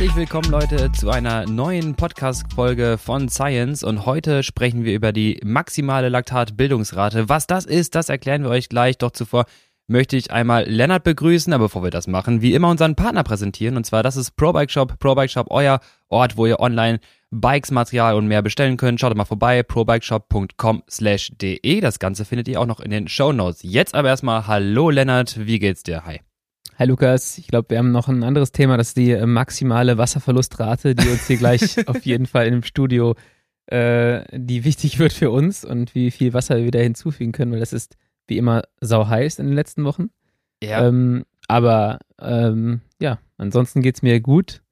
Herzlich willkommen, Leute, zu einer neuen Podcast-Folge von Science. Und heute sprechen wir über die maximale Laktatbildungsrate. Was das ist, das erklären wir euch gleich. Doch zuvor möchte ich einmal Lennart begrüßen, aber bevor wir das machen, wie immer unseren Partner präsentieren. Und zwar, das ist ProBike Shop. ProBike Shop, euer Ort, wo ihr online Bikes, Material und mehr bestellen könnt. Schaut mal vorbei, probikeshop.com slash de. Das Ganze findet ihr auch noch in den Show Notes. Jetzt aber erstmal, hallo Lennart, wie geht's dir? Hi. Hi Lukas, ich glaube, wir haben noch ein anderes Thema, das ist die äh, maximale Wasserverlustrate, die uns hier gleich auf jeden Fall in dem Studio, äh, die wichtig wird für uns und wie viel Wasser wir wieder hinzufügen können, weil das ist wie immer sau heiß in den letzten Wochen. Ja. Ähm, aber ähm, ja, ansonsten geht's mir gut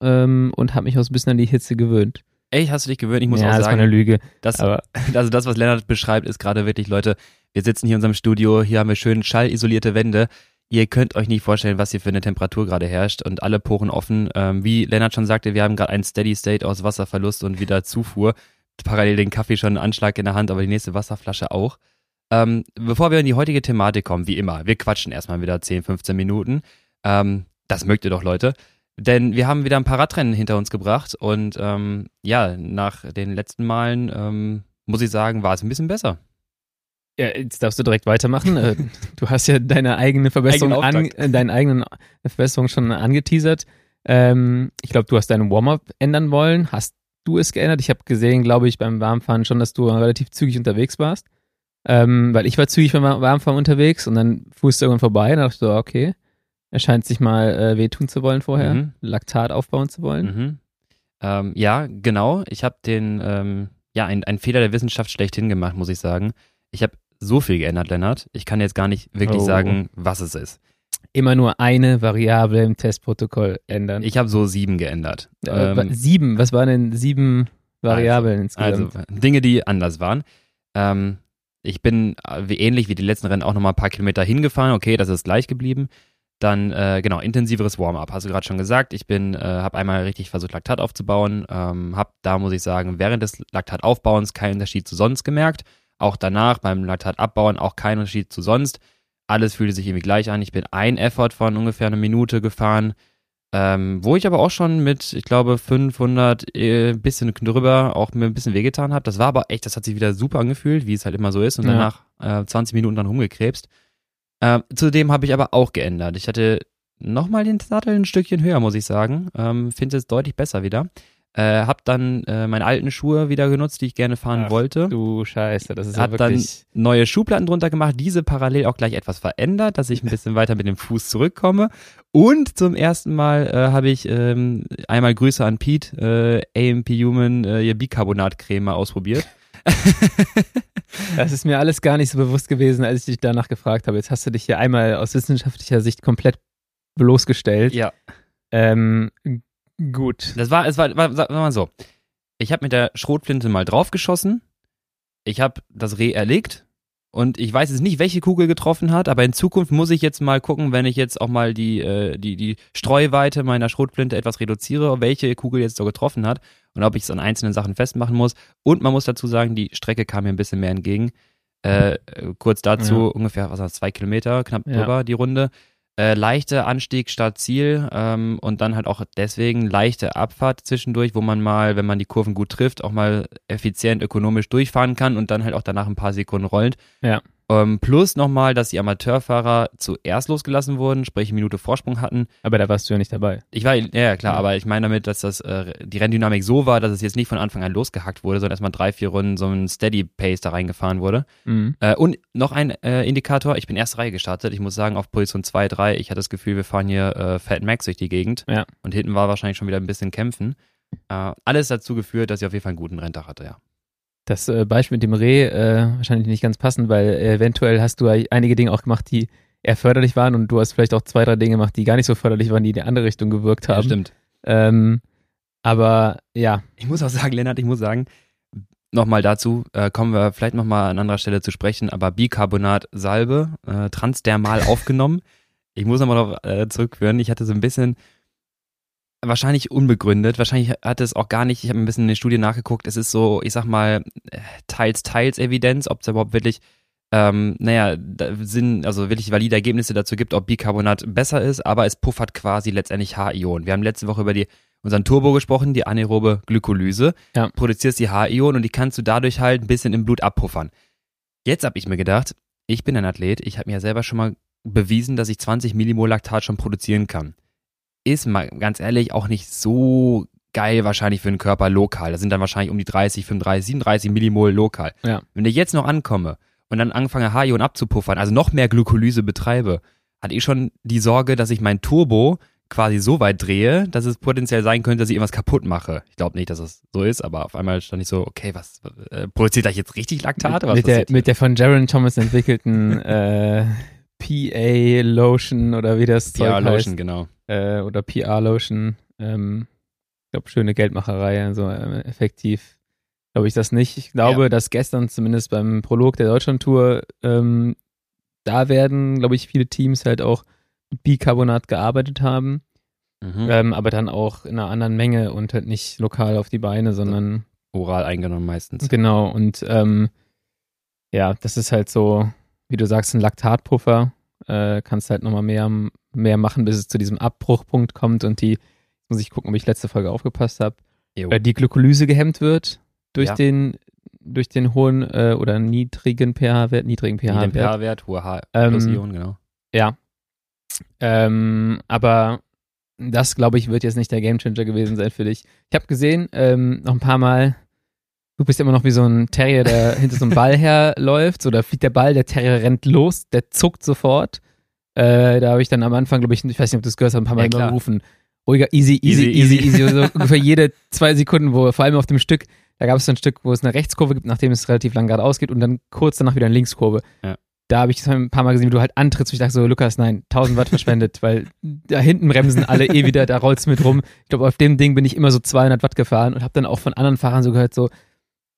ähm, und habe mich auch ein bisschen an die Hitze gewöhnt. Ey, hast du dich gewöhnt? Ich muss ja, auch das war sagen, eine Lüge. das, also das, was Lennart beschreibt, ist gerade wirklich, Leute, wir sitzen hier in unserem Studio, hier haben wir schön schallisolierte Wände. Ihr könnt euch nicht vorstellen, was hier für eine Temperatur gerade herrscht und alle Poren offen. Ähm, wie Lennart schon sagte, wir haben gerade einen Steady State aus Wasserverlust und wieder Zufuhr. Parallel den Kaffee schon einen Anschlag in der Hand, aber die nächste Wasserflasche auch. Ähm, bevor wir in die heutige Thematik kommen, wie immer, wir quatschen erstmal wieder 10, 15 Minuten. Ähm, das mögt ihr doch, Leute. Denn wir haben wieder ein paar Radrennen hinter uns gebracht und ähm, ja, nach den letzten Malen ähm, muss ich sagen, war es ein bisschen besser. Ja, jetzt darfst du direkt weitermachen. Äh, du hast ja deine eigene Verbesserung, an, äh, deine eigenen Verbesserung schon angeteasert. Ähm, ich glaube, du hast deinen Warm-up ändern wollen. Hast du es geändert? Ich habe gesehen, glaube ich, beim Warmfahren schon, dass du relativ zügig unterwegs warst. Ähm, weil ich war zügig beim Warmfahren unterwegs und dann fuhrst du irgendwann vorbei und dann dachte ich so, okay, er scheint sich mal äh, wehtun zu wollen vorher, Mhm. Laktat aufbauen zu wollen. Mhm. Ähm, ja, genau. Ich habe den, ähm, ja, ein, ein Fehler der Wissenschaft schlechthin gemacht, muss ich sagen. Ich habe so viel geändert, Lennart. Ich kann jetzt gar nicht wirklich Oh. sagen, was es ist. Immer nur eine Variable im Testprotokoll ändern. Ich habe so sieben geändert. äh, Ähm, sieben, was waren denn sieben Variablen also insgesamt? Dinge, die anders waren. Ähm, ich bin äh, wie ähnlich wie die letzten Rennen auch nochmal ein paar Kilometer hingefahren. Okay, das ist gleich geblieben. Dann, äh, genau, intensiveres Warm-up, hast du gerade schon gesagt. Ich bin, äh, habe einmal richtig versucht, Laktat aufzubauen. Ähm, habe da, muss ich sagen, während des Laktataufbauens keinen Unterschied zu sonst gemerkt. Auch danach beim Laktatabbauen auch keinen Unterschied zu sonst. Alles fühlte sich irgendwie gleich an. Ich bin ein Effort von ungefähr einer Minute gefahren. Ähm, wo ich aber auch schon mit, ich glaube, 500, äh, bisschen drüber, auch mir ein bisschen wehgetan habe. Das war aber echt, das hat sich wieder super angefühlt, wie es halt immer so ist. Und Ja. danach äh, 20 Minuten dann rumgekrebst. Ähm, zudem habe ich aber auch geändert. Ich hatte nochmal den Sattel ein Stückchen höher, muss ich sagen. Ähm, Finde es deutlich besser wieder. Äh, hab dann äh, meine alten Schuhe wieder genutzt, die ich gerne fahren Ach, wollte. Du Scheiße, das ist ja Hab dann wirklich. neue Schubladen drunter gemacht, diese parallel auch gleich etwas verändert, dass ich ein bisschen weiter mit dem Fuß zurückkomme. Und zum ersten Mal äh, habe ich ähm, einmal Grüße an Pete, äh, AMP Human, äh, ihr Bicarbonat-Creme mal ausprobiert. Das ist mir alles gar nicht so bewusst gewesen, als ich dich danach gefragt habe. Jetzt hast du dich hier einmal aus wissenschaftlicher Sicht komplett bloßgestellt. ja. Ähm, gut. Das war, es war, war sag mal so. Ich habe mit der Schrotflinte mal draufgeschossen. Ich habe das Reh erlegt. Und ich weiß jetzt nicht, welche Kugel getroffen hat, aber in Zukunft muss ich jetzt mal gucken, wenn ich jetzt auch mal die, äh, die, die Streuweite meiner Schrotflinte etwas reduziere, welche Kugel jetzt so getroffen hat und ob ich es an einzelnen Sachen festmachen muss. Und man muss dazu sagen, die Strecke kam mir ein bisschen mehr entgegen. Äh, äh, kurz dazu, Ja. ungefähr, was war das, zwei Kilometer, knapp Ja. drüber die Runde. Äh, leichter Anstieg statt Ziel ähm, und dann halt auch deswegen leichte Abfahrt zwischendurch, wo man mal, wenn man die Kurven gut trifft, auch mal effizient ökonomisch durchfahren kann und dann halt auch danach ein paar Sekunden rollt. Ja. Ähm, plus nochmal, dass die Amateurfahrer zuerst losgelassen wurden, sprich eine Minute Vorsprung hatten. Aber da warst du ja nicht dabei. Ich war, ja, klar, aber ich meine damit, dass das äh, die Renndynamik so war, dass es jetzt nicht von Anfang an losgehackt wurde, sondern erstmal drei, vier Runden so ein Steady Pace da reingefahren wurde. Mhm. Äh, und noch ein äh, Indikator, ich bin erste Reihe gestartet. Ich muss sagen, auf Position 2, 3, ich hatte das Gefühl, wir fahren hier äh, Fat Max durch die Gegend. Ja. Und hinten war wahrscheinlich schon wieder ein bisschen kämpfen. Äh, alles dazu geführt, dass ich auf jeden Fall einen guten Renntag hatte, ja. Das äh, Beispiel mit dem Reh äh, wahrscheinlich nicht ganz passend, weil eventuell hast du ja einige Dinge auch gemacht, die eher förderlich waren und du hast vielleicht auch zwei, drei Dinge gemacht, die gar nicht so förderlich waren, die in die andere Richtung gewirkt haben. stimmt. Ähm, aber ja, Ich muss auch sagen, Lennart, ich muss sagen, nochmal dazu, äh, kommen wir vielleicht nochmal an anderer Stelle zu sprechen, aber Bicarbonat Salbe, äh, transdermal aufgenommen. Ich muss nochmal darauf äh, zurückführen, ich hatte so ein bisschen, wahrscheinlich unbegründet, wahrscheinlich hat es auch gar nicht, ich habe ein bisschen in der Studie nachgeguckt, es ist so, ich sag mal, äh, teils, teils Evidenz, ob es überhaupt wirklich ähm, naja, da sind also wirklich valide Ergebnisse dazu gibt, ob Bicarbonat besser ist, aber es puffert quasi letztendlich H-Ionen. Wir haben letzte Woche über die unseren Turbo gesprochen, die anaerobe Glykolyse. Ja. Produzierst die H-Ionen und die kannst du dadurch halt ein bisschen im Blut abpuffern. Jetzt habe ich mir gedacht, ich bin ein Athlet, ich habe mir ja selber schon mal bewiesen, dass ich 20 Millimol Laktat schon produzieren kann. Ist mal ganz ehrlich auch nicht so geil wahrscheinlich für den Körper lokal. Das sind dann wahrscheinlich um die 30, 35, 37 Millimol lokal. Ja. Wenn ich jetzt noch ankomme und dann anfange H-Ionen abzupuffern, also noch mehr Glykolyse betreibe, hatte ich schon die Sorge, dass ich mein Turbo quasi so weit drehe, dass es potenziell sein könnte, dass ich irgendwas kaputt mache. Ich glaube nicht, dass es so ist, aber auf einmal stand ich so, okay, was äh, produziert da jetzt richtig Laktat? Was mit, der, mit der von Jaron Thomas entwickelten äh, PA Lotion oder wie das Zeug ja, heißt. Lotion, genau. Äh, oder PR Lotion. Ähm, ich glaube, schöne Geldmacherei, also äh, effektiv glaube ich das nicht. Ich glaube, Ja. dass gestern zumindest beim Prolog der Deutschlandtour, ähm, da werden, glaube ich, viele Teams halt auch mit Bicarbonat gearbeitet haben, Mhm. ähm, aber dann auch in einer anderen Menge und halt nicht lokal auf die Beine, sondern Oral eingenommen meistens. Genau, und ähm, ja, das ist halt so, wie du sagst, ein Laktatpuffer. Äh, kannst halt nochmal mehr, mehr machen, bis es zu diesem Abbruchpunkt kommt und die, muss ich gucken, ob ich letzte Folge aufgepasst habe, äh, die Glykolyse gehemmt wird durch Ja. den durch den hohen äh, oder niedrigen pH-Wert, niedrigen pH-Wert. pH-Wert, hohe H Ähm, plus Ionen, genau. Ja. Ähm, aber das, glaube ich, wird jetzt nicht der Gamechanger gewesen sein für dich. Ich habe gesehen, ähm, noch ein paar Mal, du bist immer noch wie so ein Terrier, der hinter so einem Ball herläuft. So, da fliegt der Ball, der Terrier rennt los, der zuckt sofort. Äh, da habe ich dann am Anfang, glaube ich, ich weiß nicht, ob du es gehört hast, ein paar Mal Ja, gerufen. Ruhiger, easy, easy, Easy, easy, easy. So ungefähr jede zwei Sekunden, wo vor allem auf dem Stück, da gab es so ein Stück, wo es eine Rechtskurve gibt, nachdem es relativ lang geradeaus geht und dann kurz danach wieder eine Linkskurve. Ja. Da habe ich ein paar Mal gesehen, wie du halt antrittst. Und ich dachte so, Lukas, nein, 1000 Watt verschwendet, weil da hinten bremsen alle eh wieder, da rollt's mit rum. Ich glaube, auf dem Ding bin ich immer so 200 Watt gefahren und habe dann auch von anderen Fahrern so gehört, so,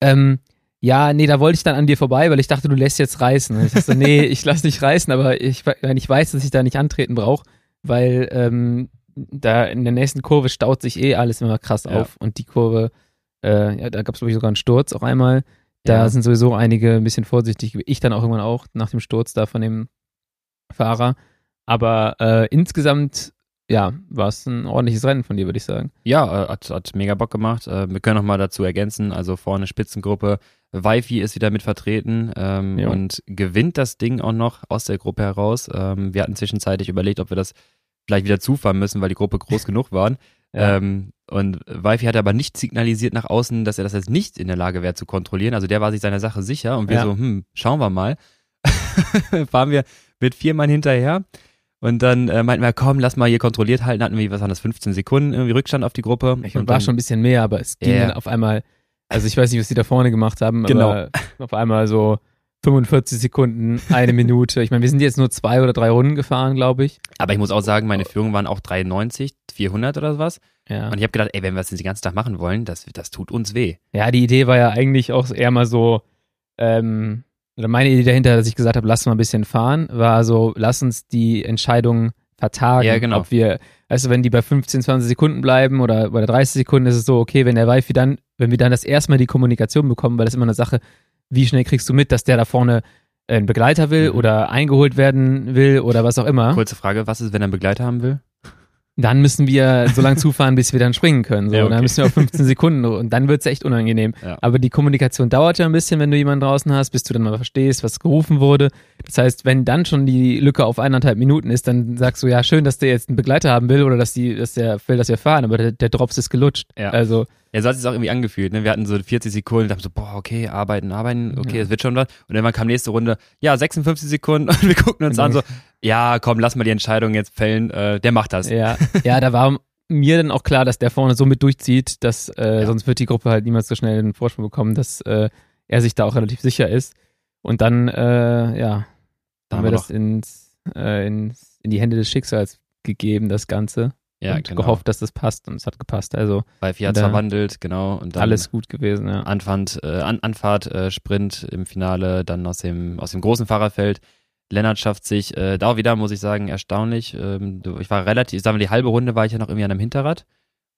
ähm, ja, nee, da wollte ich dann an dir vorbei, weil ich dachte, du lässt jetzt reißen. Und ich dachte nee, ich lass nicht reißen, aber ich, ich weiß, dass ich da nicht antreten brauche, weil ähm, da in der nächsten Kurve staut sich eh alles immer krass Ja. auf und die Kurve, äh, ja, da gab es glaube ich sogar einen Sturz auch einmal. Da Ja. sind sowieso einige ein bisschen vorsichtig. Ich dann auch irgendwann auch nach dem Sturz da von dem Fahrer. Aber äh, insgesamt, ja, war es ein ordentliches Rennen von dir, würde ich sagen. Ja, äh, hat, hat mega Bock gemacht. Äh, wir können noch mal dazu ergänzen, also vorne Spitzengruppe, Wi-Fi ist wieder mit vertreten ähm, und gewinnt das Ding auch noch aus der Gruppe heraus. Ähm, wir hatten zwischenzeitlich überlegt, ob wir das vielleicht wieder zufahren müssen, weil die Gruppe groß genug waren. Ja. Ähm, und Wi-Fi hat aber nicht signalisiert nach außen, dass er das jetzt nicht in der Lage wäre zu kontrollieren. Also der war sich seiner Sache sicher und wir Ja. so, hm, schauen wir mal. Fahren wir mit vier Mann hinterher. Und dann äh, meinten wir, komm, lass mal hier kontrolliert halten. Hatten wir, was waren das, 15 Sekunden irgendwie Rückstand auf die Gruppe. Ich und war dann, schon ein bisschen mehr, aber es ging Ja. dann auf einmal, also ich weiß nicht, was die da vorne gemacht haben, Genau. aber auf einmal so 45 Sekunden, eine Minute. Ich meine, wir sind jetzt nur zwei oder drei Runden gefahren, glaube ich. Aber ich muss auch sagen, meine Führung waren auch 93, 400 oder was. Ja. Und ich habe gedacht, ey, wenn wir das den ganzen Tag machen wollen, das, das tut uns weh. ja, die Idee war ja eigentlich auch eher mal so, ähm, oder meine Idee dahinter, dass ich gesagt habe, lass mal ein bisschen fahren, war so, lass uns die Entscheidung vertagen. Ja, genau. Ob wir, du, wenn die bei 15, 20 Sekunden bleiben oder bei 30 Sekunden ist es so, okay, wenn der Wifi dann, wenn wir dann das erste Mal die Kommunikation bekommen, weil das ist immer eine Sache, wie schnell kriegst du mit, dass der da vorne einen Begleiter will Mhm. oder eingeholt werden will oder was auch immer, Kurze Frage, was ist, wenn er einen Begleiter haben will? Dann müssen wir so lange zufahren, bis wir dann springen können. So. Ja, Und Dann okay. müssen wir auf 15 Sekunden und dann wird's echt unangenehm. Ja. Aber die Kommunikation dauert ja ein bisschen, wenn du jemanden draußen hast, bis du dann mal verstehst, was gerufen wurde. Das heißt, wenn dann schon die Lücke auf eineinhalb Minuten ist, dann sagst du, ja, schön, dass der jetzt einen Begleiter haben will oder dass, die, dass der will, dass wir fahren, aber der, der Drops ist gelutscht. Ja. Also, Ja, so hat es sich auch irgendwie angefühlt. Ne? Wir hatten so 40 Sekunden, dachten so, boah, okay, arbeiten, arbeiten, okay, Ja. es wird schon was. Und dann kam nächste Runde, ja, 56 Sekunden und wir gucken uns an so, ja, komm, lass mal die Entscheidung jetzt fällen, äh, der macht das. ja, ja, da war mir dann auch klar, dass der vorne so mit durchzieht, dass äh, Ja. sonst wird die Gruppe halt niemals so schnell einen Vorsprung bekommen, dass äh, er sich da auch relativ sicher ist. Und dann, äh, ja, Dann haben wir das ins, äh, ins, in die Hände des Schicksals gegeben, das Ganze. Ja, und genau. gehofft, dass das passt und es hat gepasst. Also Weil Fiat verwandelt, genau. Und alles gut gewesen, ja. Anfahrt, äh, An Anfahrt, äh, Sprint im Finale, dann aus dem, aus dem großen Fahrerfeld. Lennart schafft sich, äh, da auch wieder, muss ich sagen, erstaunlich. Ähm, ich war relativ, ich sag mal, die halbe Runde war ich ja noch irgendwie an einem Hinterrad.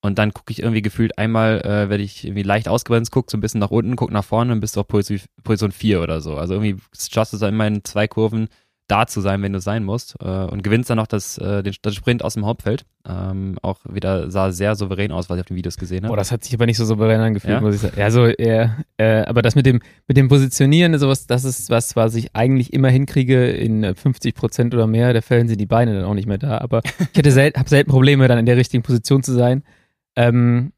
Und dann gucke ich irgendwie gefühlt einmal, äh, werde ich irgendwie leicht ausgebremst, guck so ein bisschen nach unten, guck nach vorne und bist du auf Position, Position 4 oder so. Also irgendwie schaffst du es immer in zwei Kurven da zu sein, wenn du sein musst. Äh, und gewinnst dann noch das, äh, den, das Sprint aus dem Hauptfeld. Ähm, auch wieder sah sehr souverän aus, was ich auf den Videos gesehen habe. Boah, das hat sich aber nicht so souverän angefühlt, Ja? muss ich sagen. Ja, so, äh, äh, aber das mit dem, mit dem Positionieren, sowas, das ist was, was ich eigentlich immer hinkriege. In äh, 50 Prozent oder mehr der Fällen sind die Beine dann auch nicht mehr da. Aber ich hätte sel habe selten Probleme, dann in der richtigen Position zu sein. Ähm,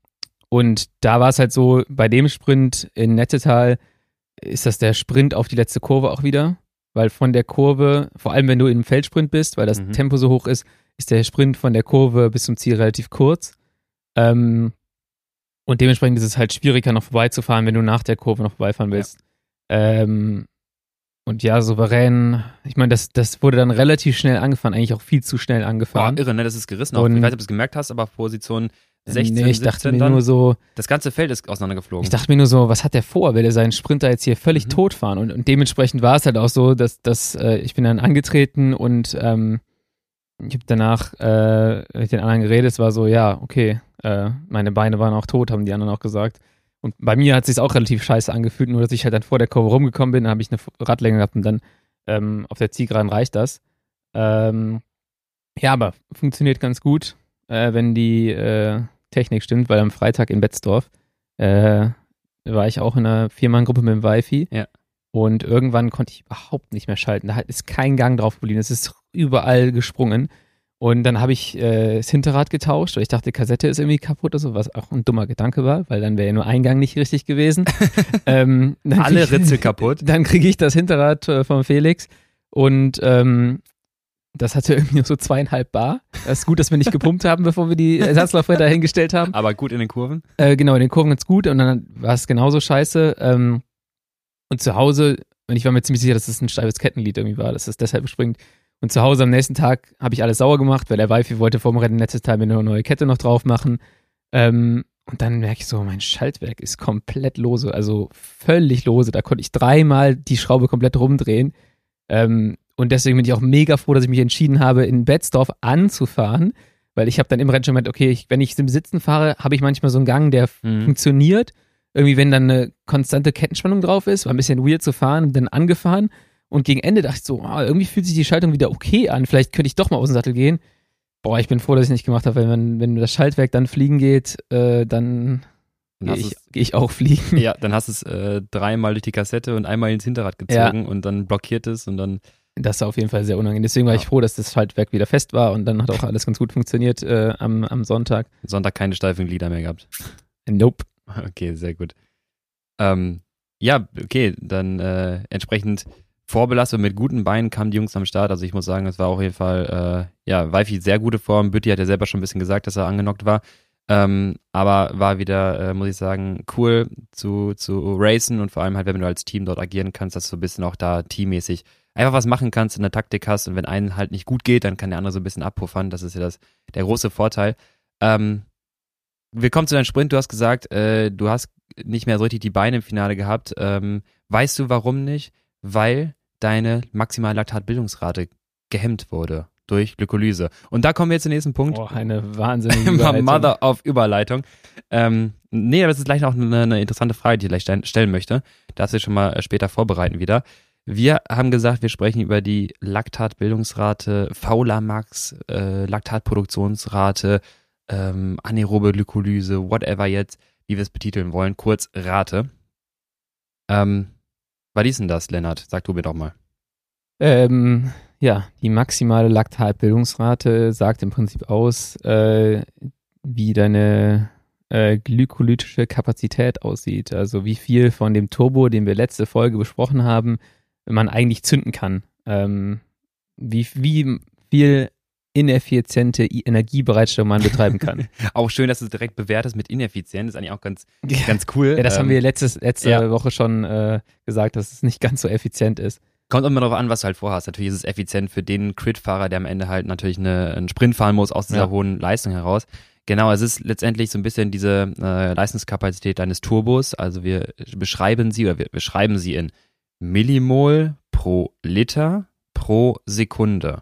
und da war es halt so, bei dem Sprint in Nettetal ist das der Sprint auf die letzte Kurve auch wieder. Weil von der Kurve, vor allem wenn du im Feldsprint bist, weil das Mhm. Tempo so hoch ist, ist der Sprint von der Kurve bis zum Ziel relativ kurz. Ähm, und dementsprechend ist es halt schwieriger, noch vorbeizufahren, wenn du nach der Kurve noch vorbeifahren willst. Ähm, und ja, souverän, ich meine, das, das wurde dann relativ schnell angefahren, eigentlich auch viel zu schnell Boah, angefahren. irre, ne? Das ist gerissen. Auch. Und- Ich weiß nicht, ob du es gemerkt hast, aber Position 16, nee, ich 17 dachte mir dann. nur so, das ganze Feld ist auseinandergeflogen. ich dachte mir nur so, was hat der vor? Will er seinen Sprinter jetzt hier völlig Mhm. tot fahren? Und, und dementsprechend war es halt auch so, dass, dass äh, ich bin dann angetreten und ähm, ich habe danach äh, mit den anderen geredet, es war so, ja, okay, äh, meine Beine waren auch tot, haben die anderen auch gesagt. Und bei mir hat es sich auch relativ scheiße angefühlt, nur dass ich halt dann vor der Kurve rumgekommen bin, dann habe ich eine Radlänge gehabt und dann ähm, auf der Zielgeraden reicht das. Ähm, ja, aber funktioniert ganz gut, äh, wenn die äh, Technik stimmt, weil am Freitag in Betzdorf äh, war ich auch in einer Viermann-Gruppe mit dem Wi-Fi. Ja. Und irgendwann konnte ich überhaupt nicht mehr schalten. Da ist kein Gang drauf geblieben. Es ist überall gesprungen. Und dann habe ich äh, das Hinterrad getauscht, weil ich dachte, die Kassette ist irgendwie kaputt oder so, was auch ein dummer Gedanke war, weil dann wäre ja nur ein Gang nicht richtig gewesen. ähm, Alle Ritzel kaputt. Dann kriege ich das Hinterrad äh, von Felix und ähm, das hatte irgendwie nur so zweieinhalb Bar. Das ist gut, dass wir nicht gepumpt haben, bevor wir die Ersatzlaufräder hingestellt haben. Aber gut in den Kurven. Äh, genau, in den Kurven ganz gut und dann war es genauso scheiße. Ähm, und zu Hause, und ich war mir ziemlich sicher, dass es ein steifes Kettenlied irgendwie war, dass es deshalb springt. Und zu Hause am nächsten Tag habe ich alles sauer gemacht, weil der Wi-Fi wollte vom Rennen letztes Teil mir eine neue Kette noch drauf machen. Ähm, und dann merke ich so, mein Schaltwerk ist komplett lose, also völlig lose. Da konnte ich dreimal die Schraube komplett rumdrehen. Ähm, und deswegen bin ich auch mega froh, dass ich mich entschieden habe, in Betzdorf anzufahren, weil ich habe dann im Rennen schon gemerkt, okay, ich, wenn ich im Sitzen fahre, habe ich manchmal so einen Gang, der Mhm. funktioniert. Irgendwie, wenn dann eine konstante Kettenspannung drauf ist, war ein bisschen weird zu fahren, dann angefahren. Und gegen Ende dachte ich so, ah, irgendwie fühlt sich die Schaltung wieder okay an. Vielleicht könnte ich doch mal aus dem Sattel gehen. Boah, ich bin froh, dass ich nicht gemacht habe, weil wenn, wenn das Schaltwerk dann fliegen geht, äh, dann Dann gehe ich, geh ich auch fliegen. Ja, dann hast du es äh, dreimal durch die Kassette und einmal ins Hinterrad gezogen und dann blockiert es und dann Das war auf jeden Fall sehr unangenehm. Deswegen war Ja. ich froh, dass das Schaltwerk wieder fest war und dann hat auch alles ganz gut funktioniert äh, am, am Sonntag. Sonntag keine steifen Glieder mehr gehabt. Nope. Okay, sehr gut. Ähm, ja, okay, dann äh, entsprechend vorbelastet mit guten Beinen kamen die Jungs am Start. Also ich muss sagen, es war auf jeden Fall, äh, ja, Wifi sehr gute Form. Bütti hat ja selber schon ein bisschen gesagt, dass er angenockt war. Ähm, aber war wieder, äh, muss ich sagen, cool zu, zu racen und vor allem halt, wenn du als Team dort agieren kannst, dass du ein bisschen auch da teammäßig einfach was machen kannst, in der Taktik hast und wenn einen halt nicht gut geht, dann kann der andere so ein bisschen abpuffern. Das ist ja das, der große Vorteil. Ähm, wir kommen zu deinem Sprint. Du hast gesagt, äh, du hast nicht mehr so richtig die Beine im Finale gehabt. Ähm, weißt du, warum nicht? Weil deine maximale Laktatbildungsrate gehemmt wurde durch Glykolyse. Und da kommen wir jetzt zum nächsten Punkt. Boah, eine wahnsinnige Überleitung. Mother of Überleitung. Ähm, nee, aber das ist gleich noch eine, eine interessante Frage, die ich gleich stellen, möchte. Darfst du dich schon mal äh, später vorbereiten wieder. Wir haben gesagt, wir sprechen über die Laktatbildungsrate, Faulamax, äh, Laktatproduktionsrate, ähm, anaerobe Glykolyse, whatever jetzt, wie wir es betiteln wollen. Kurz Rate. Ähm, was ist denn das, Lennart? Sag du mir doch mal. Ähm, ja, die maximale Laktatbildungsrate sagt im Prinzip aus, äh, wie deine äh, glykolytische Kapazität aussieht. Also wie viel von dem Turbo, den wir letzte Folge besprochen haben, man eigentlich zünden kann. Ähm, wie, wie viel ineffiziente Energiebereitstellung man betreiben kann. Auch schön, dass du es direkt bewertest mit ineffizient. Das ist eigentlich auch ganz, ganz cool. ja, das haben Ähm, wir letztes, letzte ja. Woche schon äh, gesagt, dass es nicht ganz so effizient ist. Kommt immer darauf an, was du halt vorhast. Natürlich ist es effizient für den Crit-Fahrer, der am Ende halt natürlich eine, einen Sprint fahren muss aus dieser Ja. hohen Leistung heraus. Genau, es ist letztendlich so ein bisschen diese äh, Leistungskapazität deines Turbos. Also wir beschreiben sie oder wir beschreiben sie in Millimol pro Liter pro Sekunde.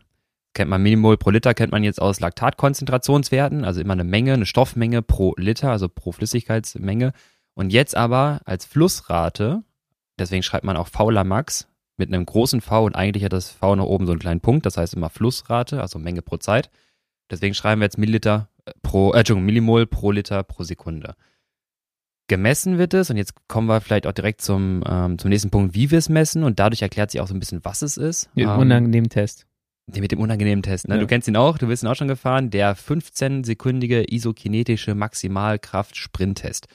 kennt man Millimol pro Liter, kennt man jetzt aus Laktatkonzentrationswerten, also immer eine Menge, eine Stoffmenge pro Liter, also pro Flüssigkeitsmenge. Und jetzt aber als Flussrate, deswegen schreibt man auch Fauler Max mit einem großen V und eigentlich hat das V nach oben so einen kleinen Punkt, das heißt immer Flussrate, also Menge pro Zeit. Deswegen schreiben wir jetzt Milliliter pro, äh, Millimol pro Liter pro Sekunde. Gemessen wird es, und jetzt kommen wir vielleicht auch direkt zum, ähm, zum nächsten Punkt, wie wir es messen, und dadurch erklärt sich auch so ein bisschen, was es ist. Den Ähm, unangenehmen Test. mit dem unangenehmen Test, ne? Ja. Du kennst ihn auch, du bist ihn auch schon gefahren. Der 15-sekündige isokinetische Maximalkraft-Sprint-Test.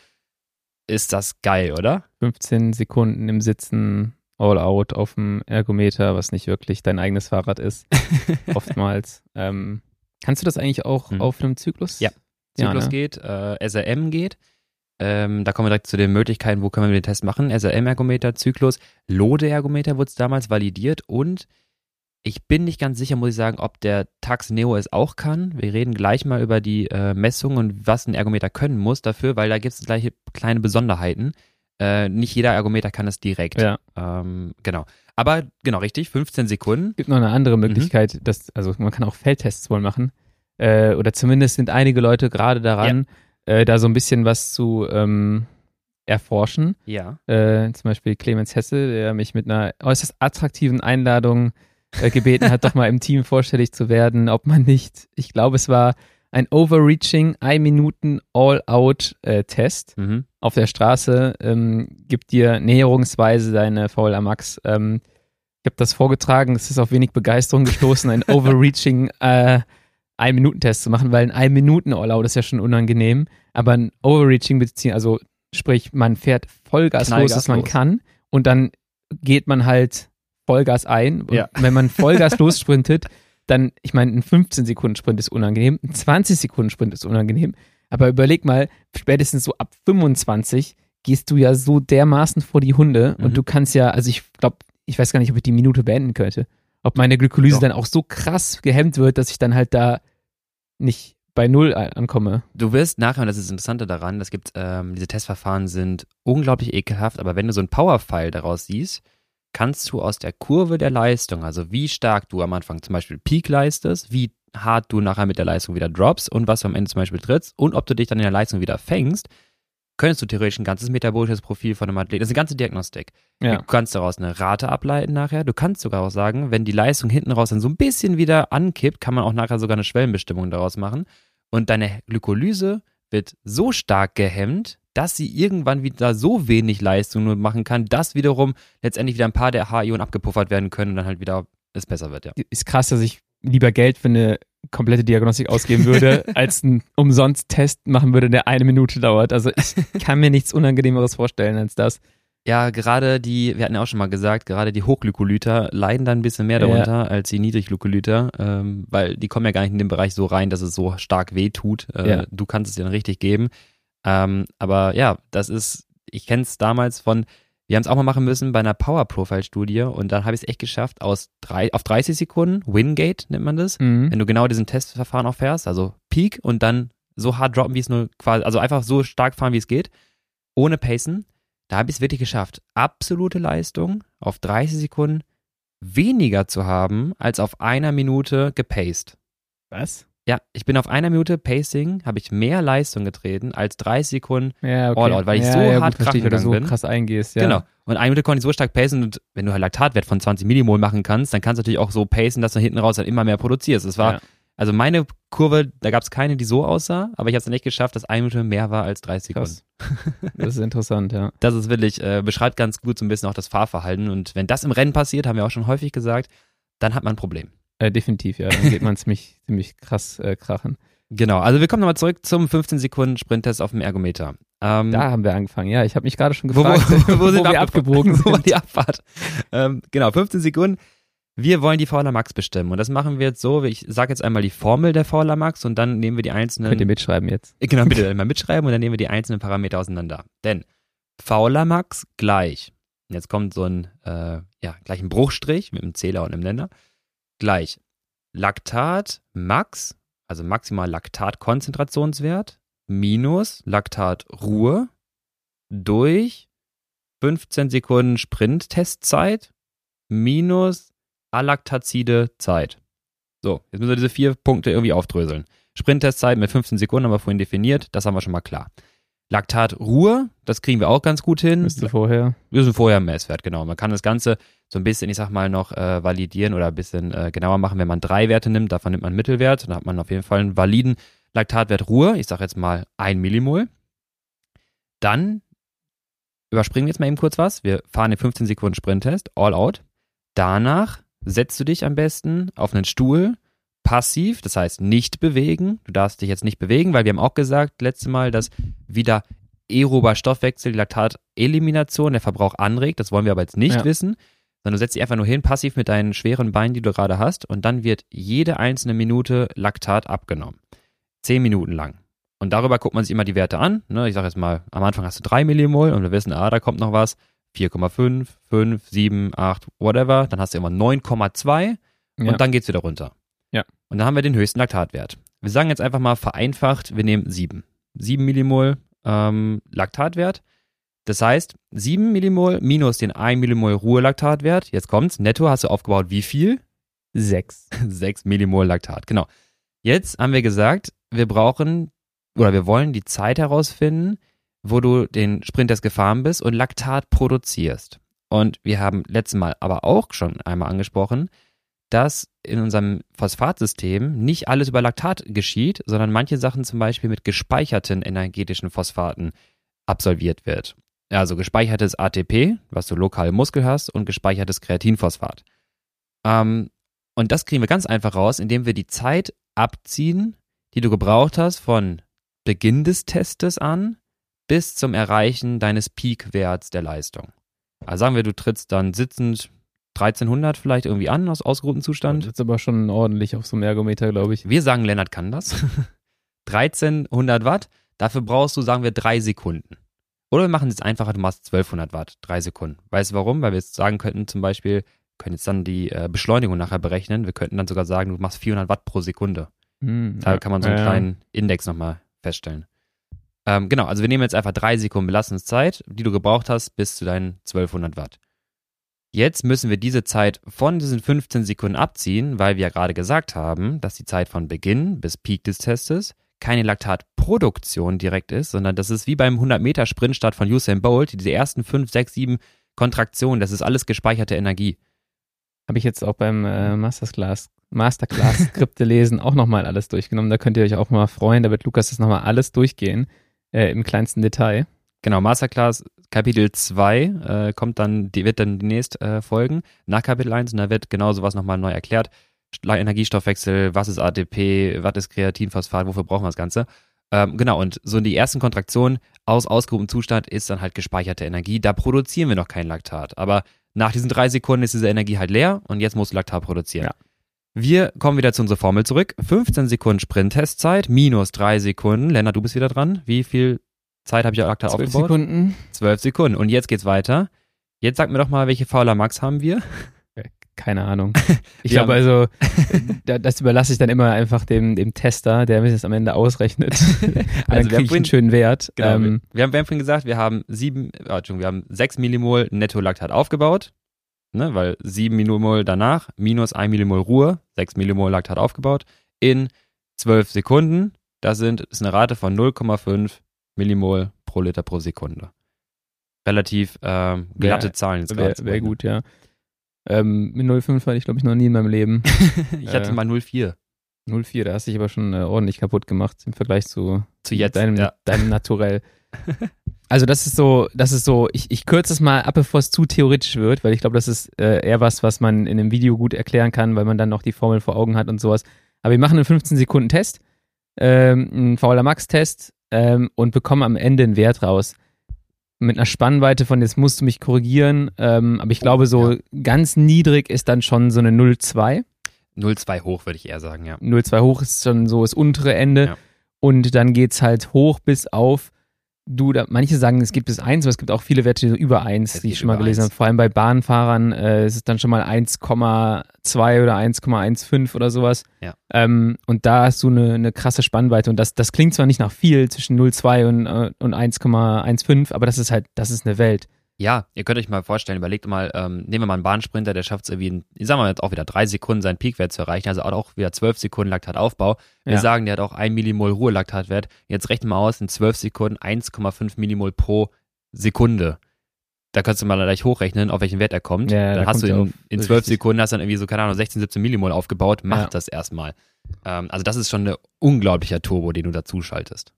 Ist das geil, oder? 15 Sekunden im Sitzen, all out auf dem Ergometer, was nicht wirklich dein eigenes Fahrrad ist, oftmals. Ähm, kannst du das eigentlich auch Hm. auf einem Zyklus? Ja. Zyklus ne? geht, äh, SRM geht. Ähm, da kommen wir direkt zu den Möglichkeiten, wo können wir den Test machen. SRM-Ergometer, Zyklus, Lode-Ergometer wurde es damals validiert und ich bin nicht ganz sicher, muss ich sagen, ob der Tax Neo es auch kann. Wir reden gleich mal über die äh, Messung und was ein Ergometer können muss dafür, weil da gibt es gleich kleine Besonderheiten. Äh, nicht jeder Ergometer kann es direkt. Ja. Ähm, genau. Aber genau, richtig, 15 Sekunden. gibt noch eine andere Möglichkeit, dass, also man kann auch Feldtests wohl machen. Äh, oder zumindest sind einige Leute gerade daran, äh, da so ein bisschen was zu ähm, erforschen. Ja. Äh, zum Beispiel Clemens Hesse, der mich mit einer äußerst attraktiven Einladung äh, gebeten hat, doch mal im Team vorstellig zu werden, ob man nicht, ich glaube, es war ein Overreaching, ein Minuten All-Out-Test Mhm. auf der Straße, ähm, gibt dir näherungsweise deine VLA Max. Ähm, ich habe das vorgetragen, es ist auf wenig Begeisterung gestoßen, ein Overreaching äh, Ein-Minuten-Test zu machen, weil ein Ein-Minuten-All-Out ist ja schon unangenehm, aber ein Overreaching bezieht, also sprich, man fährt Vollgas los, was man los. kann und dann geht man halt Vollgas ein. Und Ja. wenn man Vollgas lossprintet, dann, ich meine, ein 15-Sekunden-Sprint ist unangenehm, ein 20-Sekunden-Sprint ist unangenehm, aber überleg mal, spätestens so ab 25 gehst du ja so dermaßen vor die Hunde Mhm. und du kannst ja, also ich glaube, ich weiß gar nicht, ob ich die Minute beenden könnte. Ob meine Glykolyse Doch. dann auch so krass gehemmt wird, dass ich dann halt da nicht bei Null an- ankomme. Du wirst nachher, und das ist das Interessante daran, das gibt, ähm, diese Testverfahren sind unglaublich ekelhaft, aber wenn du so einen Power-File daraus siehst, kannst du aus der Kurve der Leistung, also wie stark du am Anfang zum Beispiel Peak leistest, wie hart du nachher mit der Leistung wieder droppst und was du am Ende zum Beispiel trittst und ob du dich dann in der Leistung wieder fängst, könntest du theoretisch ein ganzes metabolisches Profil von einem Athleten, das ist eine ganze Diagnostik. Ja. Du kannst daraus eine Rate ableiten nachher. Du kannst sogar auch sagen, wenn die Leistung hinten raus dann so ein bisschen wieder ankippt, kann man auch nachher sogar eine Schwellenbestimmung daraus machen. Und deine Glykolyse wird so stark gehemmt, dass sie irgendwann wieder so wenig Leistung nur machen kann, dass wiederum letztendlich wieder ein paar der H-Ionen abgepuffert werden können und dann halt wieder es besser wird, ja. Ist krass, dass ich lieber Geld für eine komplette Diagnostik ausgeben würde, als einen Umsonst-Test machen würde, der eine Minute dauert. Also ich kann mir nichts Unangenehmeres vorstellen als das. Ja, gerade die, wir hatten ja auch schon mal gesagt, gerade die Hochglykolyter leiden dann ein bisschen mehr Ja. darunter als die Niedrigglykolyter, ähm, weil die kommen ja gar nicht in den Bereich so rein, dass es so stark weh tut. Äh, Ja. Du kannst es dir dann richtig geben. Ähm, aber ja, das ist, ich kenne es damals von, wir haben es auch mal machen müssen bei einer Power-Profile-Studie und dann habe ich es echt geschafft, aus drei, auf 30 Sekunden, Wingate nennt man das, Mhm. wenn du genau diesen Testverfahren auch fährst, also Peak und dann so hart droppen, wie es nur quasi, also einfach so stark fahren, wie es geht, ohne Pacen, da habe ich es wirklich geschafft, absolute Leistung auf 30 Sekunden weniger zu haben, als auf einer Minute gepaced. Was? Ja, ich bin auf einer Minute Pacing, habe ich mehr Leistung getreten als 30 Sekunden Ja, okay. All out, weil ich ja, so ja, hart gut, verstehe, krachen so gegangen bin. krass eingehst. Ja. Genau. Und eine Minute konnte ich so stark pacen und wenn du halt Laktatwert von 20 Millimol machen kannst, dann kannst du natürlich auch so pacen, dass du hinten raus dann immer mehr produzierst. Es war, Ja. also meine Kurve, da gab es keine, die so aussah, aber ich habe es dann nicht geschafft, dass eine Minute mehr war als 30 Sekunden. Das ist interessant, ja. Das ist wirklich, äh, beschreibt ganz gut so ein bisschen auch das Fahrverhalten. Und wenn das im Rennen passiert, haben wir auch schon häufig gesagt, dann hat man ein Problem. Äh, definitiv, ja. Dann geht man ziemlich, ziemlich krass äh, krachen. Genau, also wir kommen nochmal zurück zum 15 Sekunden Sprinttest auf dem Ergometer. Ähm, Da haben wir angefangen. Ja, ich habe mich gerade schon wo, wo, gefragt, wo, sind wir abgebogen Wo war sind. die Abfahrt? Ähm, genau, 15 Sekunden. Wir wollen die VLA Max bestimmen. Und das machen wir jetzt so, ich sage jetzt einmal die Formel der VLA Max und dann nehmen wir die einzelnen Könnt ihr mitschreiben jetzt. Genau, bitte mal mitschreiben und dann nehmen wir die einzelnen Parameter auseinander. Denn Fauler Max gleich, jetzt kommt so ein, äh, ja, gleich ein Bruchstrich mit einem Zähler und einem Nenner, gleich Laktat Max, also maximal Laktatkonzentrationswert, minus Laktatruhe durch 15 Sekunden Sprint-Testzeit minus Alaktazide Zeit. So, jetzt müssen wir diese vier Punkte irgendwie aufdröseln. Sprinttestzeit mit 15 Sekunden haben wir vorhin definiert, das haben wir schon mal klar. Laktatruhe, das kriegen wir auch ganz gut hin. Müsste vorher. Wir sind vorher im Messwert, genau. Man kann das Ganze so ein bisschen, ich sag mal, noch äh, validieren oder ein bisschen äh, genauer machen, wenn man drei Werte nimmt. Davon nimmt man Mittelwert. Dann hat man auf jeden Fall einen validen Laktatwert Ruhe. Ich sage jetzt mal ein Millimol. Dann überspringen wir jetzt mal eben kurz was. Wir fahren den 15 Sekunden Sprinttest, all out. Danach setzt du dich am besten auf einen Stuhl, passiv, das heißt nicht bewegen. Du darfst dich jetzt nicht bewegen, weil wir haben auch gesagt letztes Mal, dass wieder aerober Stoffwechsel, die Laktatelimination, der Verbrauch anregt. Das wollen wir aber jetzt nicht Ja. wissen, sondern du setzt dich einfach nur hin, passiv mit deinen schweren Beinen, die du gerade hast, und dann wird jede einzelne Minute Laktat abgenommen. Zehn Minuten lang. Und darüber guckt man sich immer die Werte an. Ne? Ich sage jetzt mal, am Anfang hast du 3 Millimol und wir wissen, ah, da kommt noch was. 4,5, 5, 7, 8, whatever. Dann hast du immer 9,2 Ja. und dann geht's wieder runter. Ja. Und dann haben wir den höchsten Laktatwert. Wir sagen jetzt einfach mal vereinfacht, wir nehmen 7. 7 Millimol ähm, Laktatwert. Das heißt, 7 Millimol minus den 1 Millimol Ruhelaktatwert. Jetzt kommt's. Netto hast du aufgebaut wie viel? Sechs. 6 Millimol Laktat. Genau. Jetzt haben wir gesagt, wir brauchen oder wir wollen die Zeit herausfinden, wo du den Sprinttest gefahren bist und Laktat produzierst. Und wir haben letztes Mal aber auch schon einmal angesprochen, dass in unserem Phosphatsystem nicht alles über Laktat geschieht, sondern manche Sachen zum Beispiel mit gespeicherten energetischen Phosphaten absolviert wird. Also gespeichertes ATP, was du lokal im Muskel hast, und gespeichertes Kreatinphosphat. Ähm, und das kriegen wir ganz einfach raus, indem wir die Zeit abziehen, die du gebraucht hast von Beginn des Testes an bis zum Erreichen deines Peakwerts der Leistung. Also sagen wir, du trittst dann sitzend 1300 vielleicht irgendwie an aus ausgeruhtem Das Zustand. ist aber schon ordentlich auf so einem Ergometer, glaube ich. Wir sagen, Lennart kann das. 1300 Watt, dafür brauchst du, sagen wir, drei Sekunden. Oder wir machen es jetzt einfacher, du machst 1200 Watt, drei Sekunden. Weißt du warum? Weil wir jetzt sagen könnten, zum Beispiel, können jetzt dann die äh, Beschleunigung nachher berechnen. Wir könnten dann sogar sagen, du machst 400 Watt pro Sekunde. Hm, Da ja. kann man so einen ja. kleinen Index nochmal feststellen. Ähm, genau, also wir nehmen jetzt einfach drei Sekunden Belastungszeit, die du gebraucht hast, bis zu deinen 1200 Watt. Jetzt müssen wir diese Zeit von diesen 15 Sekunden abziehen, weil wir ja gerade gesagt haben, dass die Zeit von Beginn bis Peak des Testes keine Laktatproduktion direkt ist, sondern das ist wie beim 100-Meter-Sprintstart von Usain Bolt, diese ersten 5, 6, 7 Kontraktionen, das ist alles gespeicherte Energie. Habe ich jetzt auch beim äh, Masterclass, Masterclass Skripte lesen auch nochmal alles durchgenommen. Da könnt ihr euch auch mal freuen. Da wird Lukas das nochmal alles durchgehen. Äh, Im kleinsten Detail. Genau, Masterclass Kapitel 2 äh, kommt dann, die wird dann demnächst äh, folgen, nach Kapitel 1 und da wird genau sowas nochmal neu erklärt. St- Energiestoffwechsel, was ist ATP, was ist Kreatinphosphat, wofür brauchen wir das Ganze? Ähm, genau, und so in die ersten Kontraktionen aus ausgehobenem Zustand ist dann halt gespeicherte Energie. Da produzieren wir noch kein Laktat. Aber nach diesen drei Sekunden ist diese Energie halt leer und jetzt muss Laktat produzieren. Ja. Wir kommen wieder zu unserer Formel zurück. 15 Sekunden Sprint-Testzeit minus drei Sekunden. Lennart, du bist wieder dran. Wie viel Zeit habe ich Laktat Zwölf aufgebaut? Sekunden. Zwölf Sekunden. Und jetzt geht's weiter. Jetzt sag mir doch mal, welche Fauler Max haben wir? Keine Ahnung. Ich glaube also, da- das überlasse ich dann immer einfach dem, dem Tester, der mir das am Ende ausrechnet. Und dann Also wir haben kriege ich einen schönen Wert. Genau. Ähm, wir, haben, wir haben vorhin gesagt, wir haben sieben, äh, Entschuldigung, wir haben sechs Millimol Netto-Laktat aufgebaut. Ne, weil sieben Millimol danach minus ein Millimol Ruhe, sechs Millimol Laktat aufgebaut in zwölf Sekunden. Das sind, ist eine Rate von 0,5 Millimol pro Liter pro Sekunde. Relativ ähm, glatte Wär- Zahlen jetzt Wäre wär gut, ja. Ähm, mit 0,5 hatte ich, glaube ich, noch nie in meinem Leben. ich hatte Äh, mal 0,4 0,4, da hast du dich aber schon äh, ordentlich kaputt gemacht im Vergleich zu, zu jetzt. deinem, ja. deinem Naturell. Also das ist so, das ist so, ich, ich kürze es mal ab, bevor es zu theoretisch wird, weil ich glaube, das ist äh, eher was, was man in einem Video gut erklären kann, weil man dann noch die Formel vor Augen hat und sowas. Aber wir machen einen 15 Sekunden Test, ähm, einen Fauler Max Test ähm, und bekommen am Ende einen Wert raus. Mit einer Spannweite von, jetzt musst du mich korrigieren, ähm, aber ich glaube, so ja. ganz niedrig ist dann schon so eine 0,2. 0,2 hoch, würde ich eher sagen, ja. 0,2 hoch ist schon so das untere Ende. Ja. Und dann geht's halt hoch bis auf, du, da, manche sagen, es gibt bis 1, aber es gibt auch viele Werte über 1, Es die ich schon mal gelesen 1. habe. Vor allem bei Bahnfahrern äh, ist es dann schon mal 1,2 oder 1,15 oder sowas. Ja. Ähm, und da hast du eine, eine krasse Spannweite. Und das, das klingt zwar nicht nach viel zwischen 0,2 und, äh, und 1,15, aber das ist halt, das ist eine Welt. Ja, ihr könnt euch mal vorstellen, überlegt mal, ähm, nehmen wir mal einen Bahnsprinter, der schafft es irgendwie, in, ich sag mal jetzt auch wieder drei Sekunden seinen Peakwert zu erreichen, also auch wieder zwölf Sekunden Laktataufbau. Wir Ja. sagen, der hat auch ein Millimol Ruhelaktatwert. Jetzt rechnen wir aus, in zwölf Sekunden 1,5 Millimol pro Sekunde. Da kannst du mal gleich hochrechnen, auf welchen Wert er kommt. Ja, dann da hast du kommt er in, zwölf. Sekunden hast du dann irgendwie so, keine Ahnung, 16, 17 Millimol aufgebaut. Mach Ja. das erstmal. Ähm, also das ist schon ein unglaublicher Turbo, den du dazu schaltest.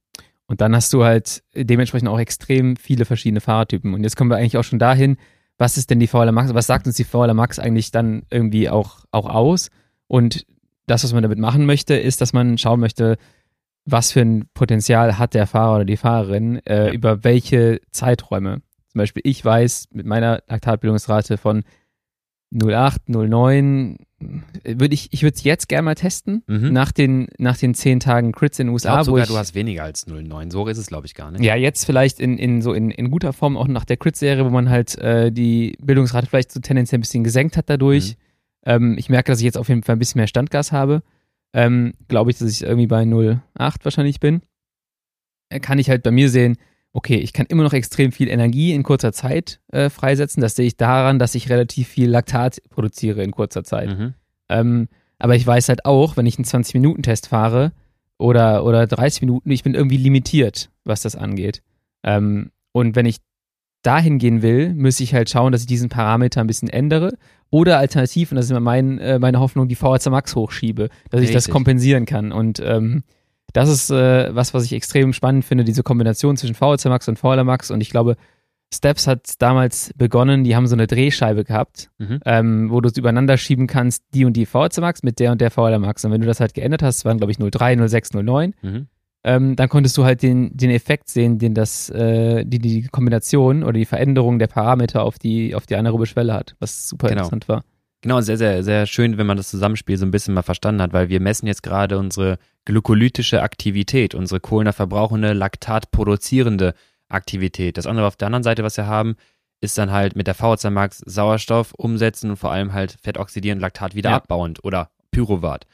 Und dann hast du halt dementsprechend auch extrem viele verschiedene Fahrertypen. Und jetzt kommen wir eigentlich auch schon dahin, was ist denn die VLA Max? Was sagt uns die VLA Max eigentlich dann irgendwie auch, auch aus? Und das, was man damit machen möchte, ist, dass man schauen möchte, was für ein Potenzial hat der Fahrer oder die Fahrerin äh, Ja. über welche Zeiträume. Zum Beispiel, ich weiß mit meiner Laktatbildungsrate von 08, 09, würde ich, ich würde es jetzt gerne mal testen, Mhm. nach, den, nach den zehn Tagen Crits in den Ich USA, wo sogar, ich du hast weniger als 0,9. So ist es, glaube ich, gar nicht. ja, jetzt vielleicht in, in so in, in guter Form auch nach der Crit-Serie, wo man halt äh, die Bildungsrate vielleicht so tendenziell ein bisschen gesenkt hat dadurch. Ähm, ich merke, dass ich jetzt auf jeden Fall ein bisschen mehr Standgas habe. Ähm, Glaube ich, dass ich irgendwie bei 0,8 wahrscheinlich bin. Äh, Kann ich halt bei mir sehen, okay, ich kann immer noch extrem viel Energie in kurzer Zeit äh, freisetzen. Das sehe ich daran, dass ich relativ viel Laktat produziere in kurzer Zeit. Mhm. Ähm, aber ich weiß halt auch, wenn ich einen 20-Minuten-Test fahre oder, oder 30 Minuten, ich bin irgendwie limitiert, was das angeht. Ähm, und wenn ich dahin gehen will, müsste ich halt schauen, dass ich diesen Parameter ein bisschen ändere. Oder alternativ, und das ist immer mein, äh, meine Hoffnung, die VHC Max hochschiebe, dass ich das Richtig. kompensieren kann. Und ähm, das ist äh, was, was ich extrem spannend finde, diese Kombination zwischen VHC Max und VLA Max. Und ich glaube, Steps hat damals begonnen, die haben so eine Drehscheibe gehabt, Mhm. ähm, wo du es übereinander schieben kannst, die und die VHC Max mit der und der VLA Max. Und wenn du das halt geändert hast, waren glaube ich 03, 06, 09, Mhm. ähm, dann konntest du halt den, den Effekt sehen, den das, äh, die, die Kombination oder die Veränderung der Parameter auf die, auf die anaerobe Schwelle hat, was super Genau. interessant war. Genau, sehr, sehr, sehr schön, wenn man das Zusammenspiel so ein bisschen mal verstanden hat, weil wir messen jetzt gerade unsere glykolytische Aktivität, unsere kohlenverbrauchende, Laktat produzierende Aktivität. Das andere auf der anderen Seite, was wir haben, ist dann halt mit der VHC Max Sauerstoff umsetzen und vor allem halt fettoxidierend Laktat wieder Ja. abbauend oder Pyruvat.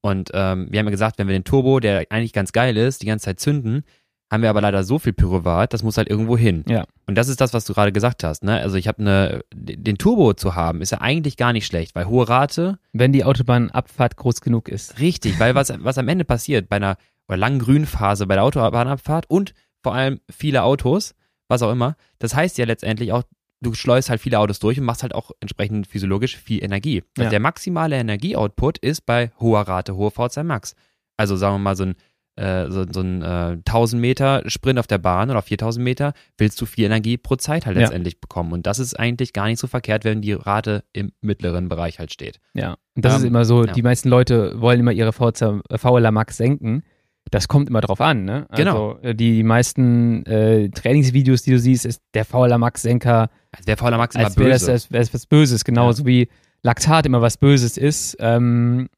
Und ähm, wir haben ja gesagt, wenn wir den Turbo, der eigentlich ganz geil ist, die ganze Zeit zünden, haben wir aber leider so viel Pyruvat, das muss halt irgendwo hin. Ja. Und das ist das, was du gerade gesagt hast. Ne? Also ich habe eine, den Turbo zu haben, ist ja eigentlich gar nicht schlecht, weil hohe Rate, Wenn die Autobahnabfahrt groß genug ist. richtig, weil was, was am Ende passiert bei einer oder langen Grünphase bei der Autobahnabfahrt und vor allem viele Autos, was auch immer, das heißt ja letztendlich auch, du schleust halt viele Autos durch und machst halt auch entsprechend physiologisch viel Energie. Also Ja. der maximale Energieoutput ist bei hoher Rate, hohe VZ Max. Also sagen wir mal so ein äh, so, so ein äh, 1000 Meter Sprint auf der Bahn oder auf 4000 Meter, willst du viel Energie pro Zeit halt Ja. letztendlich bekommen. Und das ist eigentlich gar nicht so verkehrt, wenn die Rate im mittleren Bereich halt steht. Ja. Und das Ähm, ist immer so, ja. die meisten Leute wollen immer ihre VHC, äh, VLA Max senken. Das kommt immer drauf an, ne? Genau. Also, äh, die, die meisten äh, Trainingsvideos, die du siehst, ist der VLA Max Senker Also der Fauler Max immer als wäre das, böse. als wäre das was Böses, genauso Ja. wie Laktat immer was Böses ist. Ähm,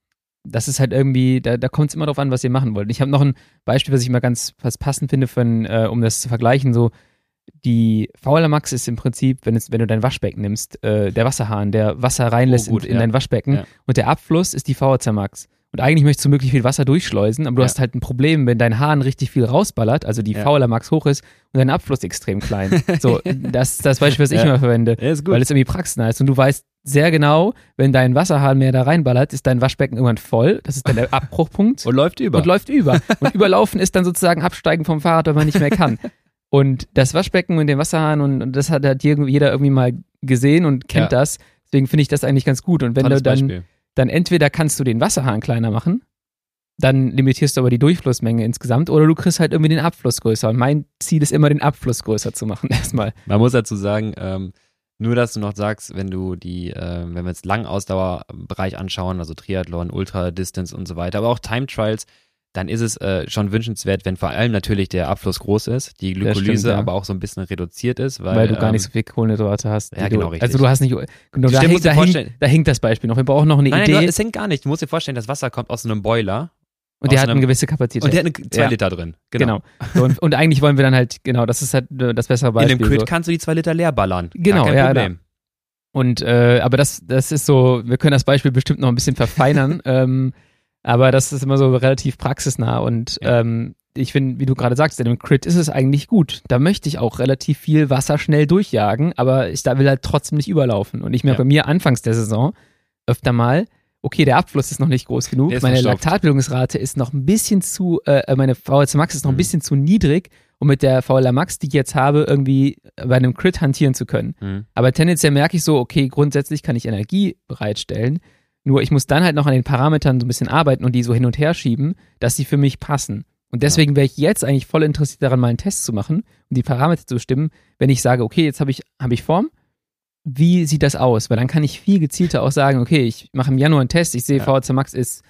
das ist halt irgendwie, da, da kommt es immer drauf an, was ihr machen wollt. Ich habe noch ein Beispiel, was ich mal ganz was passend finde, ein, äh, um das zu vergleichen. So, die VLA Max ist im Prinzip, wenn, es, wenn du dein Waschbecken nimmst, äh, der Wasserhahn, der Wasser reinlässt Oh, gut, in, in ja. dein Waschbecken. Ja. Und der Abfluss ist die VHC Max. Und eigentlich möchtest du möglichst viel Wasser durchschleusen, aber du Ja. hast halt ein Problem, wenn dein Hahn richtig viel rausballert, also die Ja. VLA Max hoch ist und dein Abfluss extrem klein. So, das ist das Beispiel, was ich immer verwende weil es irgendwie praxisnah ist. Und du weißt sehr genau, wenn dein Wasserhahn mehr da reinballert, ist dein Waschbecken irgendwann voll. Das ist dann der Abbruchpunkt und läuft über. und läuft über. Und überlaufen ist dann sozusagen Absteigen vom Fahrrad, wenn man nicht mehr kann. Und das Waschbecken und den Wasserhahn und, und das hat irgendwie jeder irgendwie mal gesehen und kennt Ja. das. Deswegen finde ich das eigentlich ganz gut. Und wenn Tolles du dann, Beispiel. dann entweder kannst du den Wasserhahn kleiner machen, dann limitierst du aber die Durchflussmenge insgesamt oder du kriegst halt irgendwie den Abfluss größer. Und mein Ziel ist immer, den Abfluss größer zu machen erstmal. Man muss dazu sagen, ähm, nur dass du noch sagst, wenn du die, äh, wenn wir jetzt Langausdauerbereich anschauen, also Triathlon, Ultra-Distance und so weiter, aber auch Time Trials, dann ist es äh, schon wünschenswert, wenn vor allem natürlich der Abfluss groß ist, die Glykolyse stimmt, ja. aber auch so ein bisschen reduziert ist, weil, weil, du gar ähm, nicht so viel Kohlenhydrate hast. ja, genau, du, richtig. Also du hast nicht, genau, da, dir da, vorstellen- da hinkt das Beispiel noch. Wir brauchen noch eine Nein, Idee nein, es hängt gar nicht. Du musst dir vorstellen, das Wasser kommt aus einem Boiler und der hat eine gewisse Kapazität. und der hat eine, zwei Ja. Liter drin. genau. So, und, und eigentlich wollen wir dann halt, genau, das ist halt äh, das bessere In Beispiel. dem Crit so. kannst du die zwei Liter leer ballern. Genau, kein ja, Problem. Und äh, aber das, das ist so, wir können das Beispiel bestimmt noch ein bisschen verfeinern, ähm, aber das ist immer so relativ praxisnah und Ja. ähm, ich finde, wie du gerade sagst, in dem Crit ist es eigentlich gut. Da möchte ich auch relativ viel Wasser schnell durchjagen, aber ich da will halt trotzdem nicht überlaufen. Und ich merke Ja. bei mir anfangs der Saison öfter mal, okay, der Abfluss ist noch nicht groß genug, meine verstopft. Laktatbildungsrate ist noch ein bisschen zu, äh, meine VHC Max ist noch ein Mhm. bisschen zu niedrig, um mit der VLA Max, die ich jetzt habe, irgendwie bei einem Crit hantieren zu können. Mhm. Aber tendenziell merke ich so, okay, grundsätzlich kann ich Energie bereitstellen. Nur ich muss dann halt noch an den Parametern so ein bisschen arbeiten und die so hin und her schieben, dass sie für mich passen. Und deswegen wäre ich jetzt eigentlich voll interessiert daran, mal einen Test zu machen, um die Parameter zu bestimmen, wenn ich sage, okay, jetzt habe ich, habe ich Form. Wie sieht das aus? Weil dann kann ich viel gezielter auch sagen, okay, ich mache im Januar einen Test, ich sehe, Ja. VHC Max ist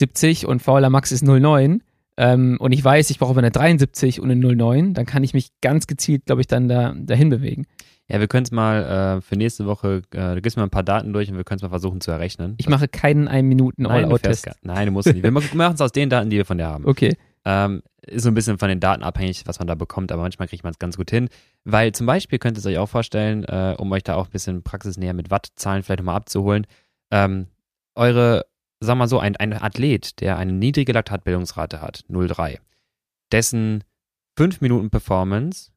70 und VLA Max ist 09 ähm, und ich weiß, ich brauche eine 73 und eine 09, dann kann ich mich ganz gezielt, glaube ich, dann da, dahin bewegen. Ja, wir können es mal äh, für nächste Woche, äh, du gibst mir ein paar Daten durch und wir können es mal versuchen zu errechnen. Ich mache keinen 1 Minuten Nein, du All-Out-Test. Nein, du musst nicht. Wir machen es aus den Daten, die wir von dir haben. Okay. Ähm, ist so ein bisschen von den Daten abhängig, was man da bekommt, aber manchmal kriegt man es ganz gut hin. Weil zum Beispiel könnt ihr es euch auch vorstellen, äh, um euch da auch ein bisschen praxisnäher mit Wattzahlen vielleicht nochmal abzuholen, ähm, eure, sag mal so, ein, ein Athlet, der eine niedrige Laktatbildungsrate hat, 0,3, dessen 5 Minuten Performance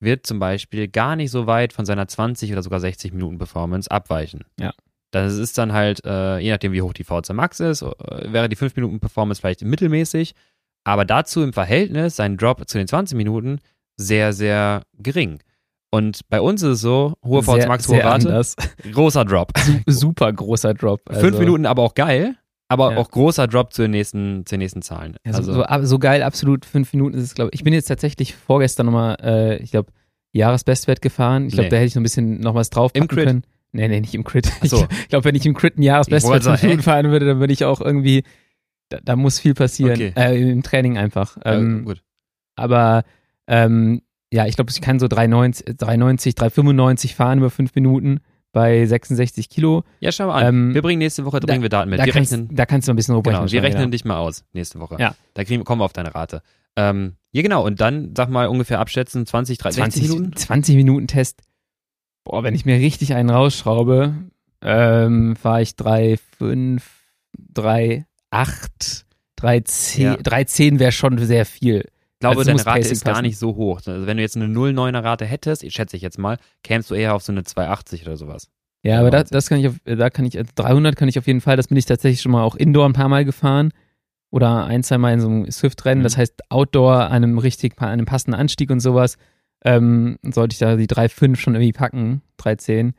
wird zum Beispiel gar nicht so weit von seiner 20 oder sogar 60 Minuten Performance abweichen. Ja. Das ist dann halt, äh, je nachdem wie hoch die VZ Max ist, äh, wäre die 5 Minuten Performance vielleicht mittelmäßig, aber dazu im Verhältnis sein Drop zu den 20 Minuten sehr, sehr gering. Und bei uns ist es so, hohe VZ Max, hohe Rate, anders. großer Drop. Su- Super großer Drop. Also, Fünf Minuten aber auch geil, aber Ja. auch großer Drop zu den nächsten, zu den nächsten Zahlen. Ja, so, also, so, so geil, absolut. Fünf Minuten ist es, glaube ich. Ich bin jetzt tatsächlich vorgestern nochmal, äh, ich glaube, Jahresbestwert gefahren. Ich glaube, Nee. da hätte ich noch ein bisschen noch was draufpacken Im Crit? können. Nee, nee, nicht im Crit. So. Ich glaube, wenn ich im Crit ein Jahresbestwert fünf Minuten fahren würde, dann würde ich auch irgendwie, da, da muss viel passieren. Okay. Äh, Im Training einfach. ja, Ähm, gut. aber ähm, ja, ich glaube, ich kann so 390, 390, 395 fahren über fünf Minuten bei 66 Kilo. Ja, schau mal an. ähm, wir bringen nächste Woche da- bringen wir Daten mit. Da wir kannst, rechnen, da kannst du ein bisschen hochrechnen. genau, wir rechnen ja. dich mal aus nächste Woche. Ja. Da kriegen, kommen wir auf deine Rate. Ähm, ja, genau. Und dann, sag mal, ungefähr abschätzen, 20, 30, 20 Minuten? 20 Minuten Test. Boah, wenn ich mir richtig einen rausschraube, ähm, fahre ich 3, 5, 3, 8, 3, 10. Ja. 3, 10 wäre schon sehr viel. Ich glaube, Also deine Rate Pacing ist gar passen. nicht so hoch. Also wenn du jetzt eine 0,9er Rate hättest, ich schätze ich jetzt mal, kämst du eher auf so eine 280 oder sowas. Ja, aber da, das kann ich, auf, da kann ich, also 300 kann ich auf jeden Fall, das bin ich tatsächlich schon mal auch Indoor ein paar Mal gefahren. Oder ein, zwei Mal in so einem Swift-Rennen. Mhm. Das heißt, Outdoor an einem richtig, an einem passenden Anstieg und sowas, ähm, sollte ich da die 3,5 schon irgendwie packen. 3,10.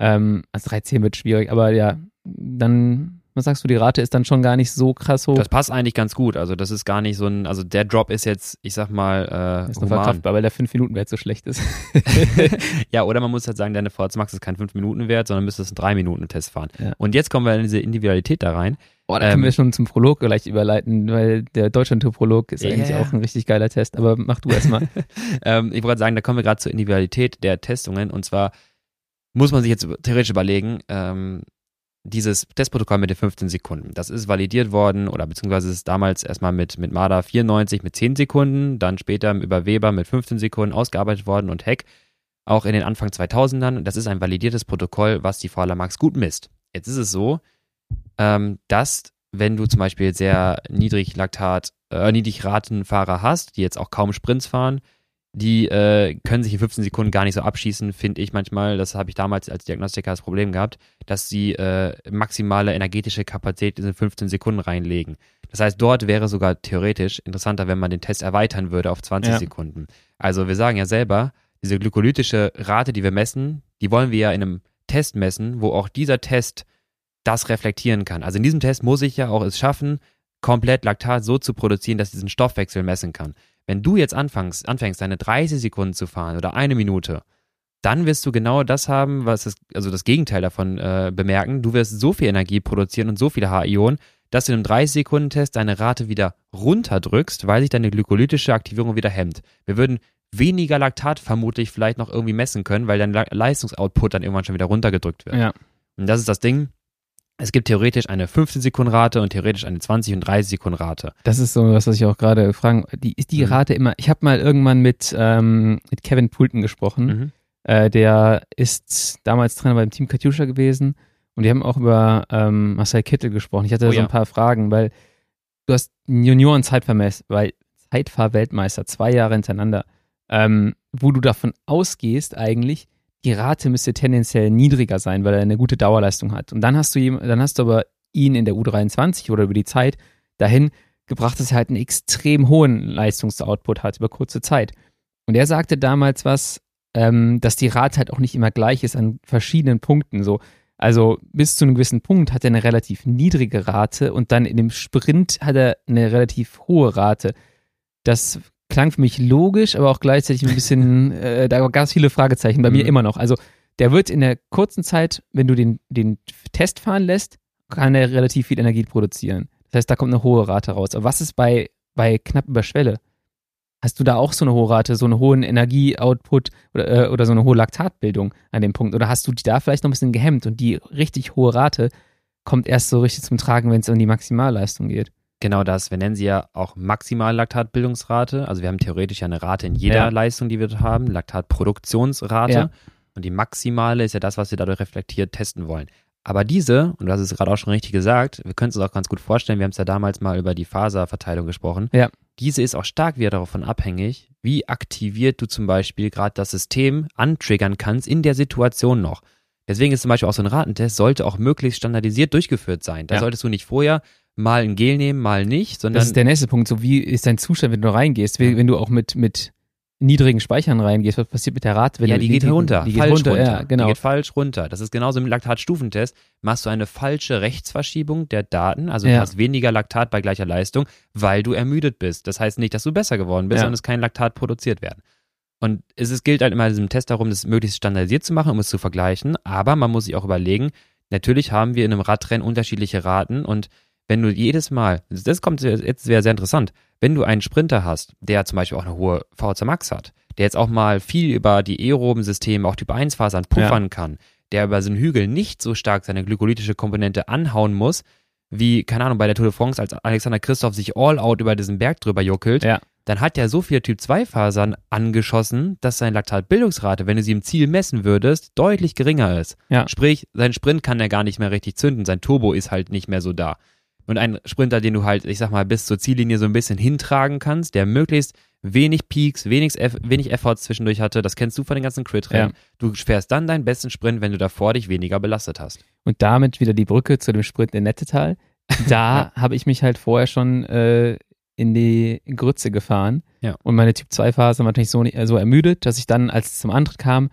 Ähm, also 3,10 wird schwierig, aber ja, dann, was sagst du, die Rate ist dann schon gar nicht so krass hoch. Das passt eigentlich ganz gut. Also das ist gar nicht so ein, also der Drop ist jetzt, ich sag mal, äh, ist noch human. verkraftbar, weil der 5 Minuten Wert so schlecht ist. ja, oder man muss halt sagen, deine VZ Max ist kein 5 Minuten wert, sondern müsstest einen 3 Minuten Test fahren. Ja. Und jetzt kommen wir in diese Individualität da rein. Boah, da Ähm, können wir schon zum Prolog gleich überleiten, weil der Deutschland-Tour-Prolog ist Ja. eigentlich auch ein richtig geiler Test. Aber mach du erstmal. ähm, ich wollte sagen, da kommen wir gerade zur Individualität der Testungen. Und zwar muss man sich jetzt theoretisch überlegen, ähm, dieses Testprotokoll mit den 15 Sekunden, das ist validiert worden oder beziehungsweise ist damals erstmal mit, mit MADA 94 mit 10 Sekunden, dann später über Weber mit 15 Sekunden ausgearbeitet worden und Heck auch in den Anfang 2000ern. Das ist ein validiertes Protokoll, was die Vorler Max gut misst. Jetzt ist es so, ähm, dass wenn du zum Beispiel sehr niedrig Laktat, äh, niedrig Ratenfahrer hast, die jetzt auch kaum Sprints fahren, die äh, können sich in 15 Sekunden gar nicht so abschießen, finde ich manchmal. Das habe ich damals als Diagnostiker das Problem gehabt, dass sie äh, maximale energetische Kapazität in 15 Sekunden reinlegen. Das heißt, dort wäre sogar theoretisch interessanter, wenn man den Test erweitern würde auf 20 Ja. Sekunden. Also wir sagen ja selber, diese glykolytische Rate, die wir messen, die wollen wir ja in einem Test messen, wo auch dieser Test das reflektieren kann. Also in diesem Test muss ich ja auch es schaffen, komplett Laktat so zu produzieren, dass ich diesen Stoffwechsel messen kann. Wenn du jetzt anfängst, anfängst, deine 30 Sekunden zu fahren oder eine Minute, dann wirst du genau das haben, was das, also das Gegenteil davon äh, bemerken. Du wirst so viel Energie produzieren und so viele H-Ionen, dass du in einem 30-Sekunden-Test deine Rate wieder runterdrückst, weil sich deine glykolytische Aktivierung wieder hemmt. Wir würden weniger Laktat vermutlich vielleicht noch irgendwie messen können, weil dein Le- Leistungsoutput dann irgendwann schon wieder runtergedrückt wird. ja. Und das ist das Ding. Es gibt theoretisch eine 15-Sekunden-Rate und theoretisch eine 20- und 30-Sekunden-Rate. Das ist so was, was ich auch gerade fragen. Die, ist die Mhm. Rate immer. Ich habe mal irgendwann mit, ähm, mit Kevin Poulton gesprochen. Mhm. Äh, der ist damals Trainer beim Team Katjuscha gewesen. Und die haben auch über ähm, Marcel Kittel gesprochen. Ich hatte Oh so ja. ein paar Fragen, weil du hast Junioren Zeitfahr-Weltmeister, zwei Jahre hintereinander, ähm, wo du davon ausgehst eigentlich, die Rate müsste tendenziell niedriger sein, weil er eine gute Dauerleistung hat. Und dann hast du dann hast du aber ihn in der U23 oder über die Zeit dahin gebracht, dass er halt einen extrem hohen Leistungsoutput hat über kurze Zeit. Und er sagte damals was, ähm, dass die Rate halt auch nicht immer gleich ist an verschiedenen Punkten. So, also bis zu einem gewissen Punkt hat er eine relativ niedrige Rate und dann in dem Sprint hat er eine relativ hohe Rate. Das klang für mich logisch, aber auch gleichzeitig ein bisschen, äh, da ganz viele Fragezeichen bei mhm. mir immer noch. Also der wird in der kurzen Zeit, wenn du den, den Test fahren lässt, kann er relativ viel Energie produzieren. Das heißt, da kommt eine hohe Rate raus. Aber was ist bei, bei knapp über Schwelle? Hast du da auch so eine hohe Rate, so einen hohen Energieoutput oder, äh, oder so eine hohe Laktatbildung an dem Punkt? Oder hast du die da vielleicht noch ein bisschen gehemmt und die richtig hohe Rate kommt erst so richtig zum Tragen, wenn es um die Maximalleistung geht? Genau das. Wir nennen sie ja auch Maximal-Laktatbildungsrate. Also wir haben theoretisch ja eine Rate in jeder ja. Leistung, die wir haben, Laktatproduktionsrate. Ja. Und die maximale ist ja das, was wir dadurch reflektiert testen wollen. Aber diese, und du hast es gerade auch schon richtig gesagt, wir können es uns auch ganz gut vorstellen, wir haben es ja damals mal über die Faserverteilung gesprochen. Ja. Diese ist auch stark wieder davon abhängig, wie aktiviert du zum Beispiel gerade das System antriggern kannst in der Situation noch. Deswegen ist zum Beispiel auch so ein Ratentest, sollte auch möglichst standardisiert durchgeführt sein. Da ja. solltest du nicht vorher mal ein Gel nehmen, mal nicht, sondern. Das ist der nächste Punkt. So, wie ist dein Zustand, wenn du reingehst? Wenn du auch mit, mit niedrigen Speichern reingehst, was passiert mit der Rate? Wenn ja, die geht runter. Die geht falsch runter, runter. Ja, genau. Die geht falsch runter. Das ist genauso im Laktatstufentest. Machst du eine falsche Rechtsverschiebung der Daten, also ja. du hast weniger Laktat bei gleicher Leistung, weil du ermüdet bist. Das heißt nicht, dass du besser geworden bist, ja. sondern es kann Laktat produziert werden. Und es ist, gilt halt immer in diesem Test darum, das möglichst standardisiert zu machen, um es zu vergleichen. Aber man muss sich auch überlegen, natürlich haben wir in einem Radrennen unterschiedliche Raten und wenn du jedes Mal, das kommt jetzt sehr, sehr interessant, wenn du einen Sprinter hast, der zum Beispiel auch eine hohe VHC Max hat, der jetzt auch mal viel über die aeroben Systeme, auch Typ 1 Fasern puffern ja. kann, der über so einen Hügel nicht so stark seine glykolytische Komponente anhauen muss, wie, keine Ahnung, bei der Tour de France, als Alexander Christoph sich all out über diesen Berg drüber juckelt, ja. Dann hat er so viele Typ 2 Fasern angeschossen, dass seine Laktatbildungsrate, wenn du sie im Ziel messen würdest, deutlich geringer ist. Ja. Sprich, sein Sprint kann er gar nicht mehr richtig zünden, sein Turbo ist halt nicht mehr so da. Und ein Sprinter, den du halt, ich sag mal, bis zur Ziellinie so ein bisschen hintragen kannst, der möglichst wenig Peaks, wenig, wenig Efforts zwischendurch hatte, das kennst du von den ganzen Crit-Rennen. Ja. Du fährst dann deinen besten Sprint, wenn du davor dich weniger belastet hast. Und damit wieder die Brücke zu dem Sprint in Nettetal. Da habe ich mich halt vorher schon äh, in die Grütze gefahren. Ja. Und meine Typ-2-Phase war natürlich so, so ermüdet, dass ich dann, als es zum Antritt kam,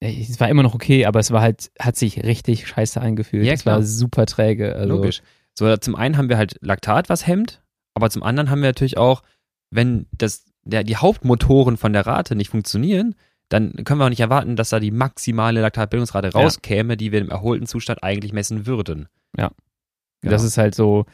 es war immer noch okay, aber es war halt, hat sich richtig scheiße eingefühlt. Ja, es war super träge. Also. Logisch. So, zum einen haben wir halt Laktat, was hemmt, aber zum anderen haben wir natürlich auch, wenn das, der, die Hauptmotoren von der Rate nicht funktionieren, dann können wir auch nicht erwarten, dass da die maximale Laktatbildungsrate rauskäme, ja. die wir im erholten Zustand eigentlich messen würden. Ja. Genau. Das ist halt so,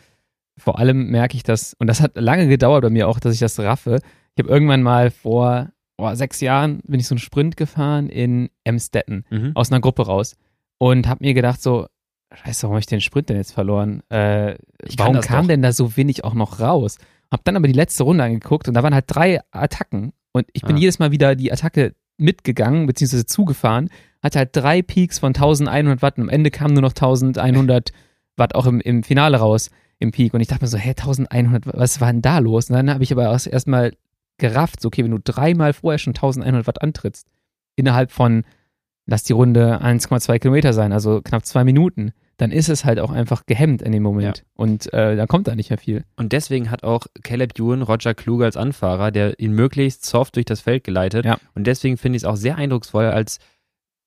vor allem merke ich das, und das hat lange gedauert bei mir auch, dass ich das raffe. Ich habe irgendwann mal vor oh, sechs Jahren bin ich so einen Sprint gefahren in Emstetten mhm. aus einer Gruppe raus und habe mir gedacht so, Scheiße, warum habe ich den Sprint denn jetzt verloren? Äh, warum kam doch. denn da so wenig auch noch raus? Hab dann aber die letzte Runde angeguckt und da waren halt drei Attacken und ich bin ah. jedes Mal wieder die Attacke mitgegangen, beziehungsweise zugefahren, hatte halt drei Peaks von 1100 Watt und am Ende kam nur noch 1100 Watt auch im, im Finale raus, im Peak. Und ich dachte mir so, hä, 1100 Watt, was war denn da los? Und dann habe ich aber erstmal gerafft, so, okay, wenn du dreimal vorher schon 1100 Watt antrittst, innerhalb von, lass die Runde 1,2 Kilometer sein, also knapp zwei Minuten, dann ist es halt auch einfach gehemmt in dem Moment. Ja. Und äh, dann kommt da nicht mehr viel. Und deswegen hat auch Caleb Ewan Roger Kluge als Anfahrer, der ihn möglichst soft durch das Feld geleitet. Ja. Und deswegen finde ich es auch sehr eindrucksvoll, als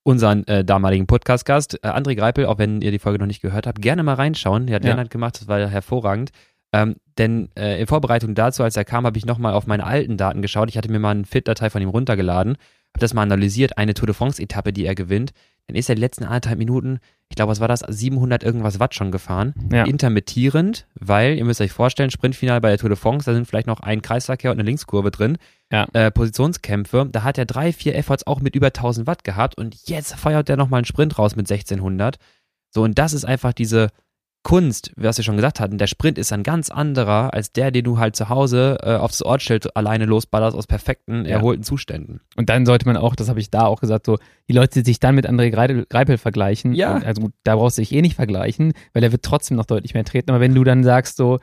unseren äh, damaligen Podcast-Gast, äh, André Greipel, auch wenn ihr die Folge noch nicht gehört habt, gerne mal reinschauen. Der hat ja. Lennart gemacht, das war hervorragend. Ähm, denn äh, in Vorbereitung dazu, als er kam, habe ich nochmal auf meine alten Daten geschaut. Ich hatte mir mal eine Fit-Datei von ihm runtergeladen, habe das mal analysiert, eine Tour de France-Etappe, die er gewinnt dann ist er die letzten anderthalb Minuten, ich glaube, was war das, 700 irgendwas Watt schon gefahren. Ja. Intermittierend, weil, ihr müsst euch vorstellen, Sprintfinale bei der Tour de France, da sind vielleicht noch ein Kreisverkehr und eine Linkskurve drin. Ja. Äh, Positionskämpfe, da hat er drei, vier Efforts auch mit über 1000 Watt gehabt und jetzt feuert er nochmal einen Sprint raus mit 1600. So, und das ist einfach diese, Kunst, was wir schon gesagt hatten, der Sprint ist ein ganz anderer als der, den du halt zu Hause äh, aufs Ortsschild alleine losballerst aus perfekten, ja. erholten Zuständen. Und dann sollte man auch, das habe ich da auch gesagt, so die Leute, die sich dann mit André Greipel vergleichen, ja. also da brauchst du dich eh nicht vergleichen, weil er wird trotzdem noch deutlich mehr treten. Aber wenn du dann sagst so,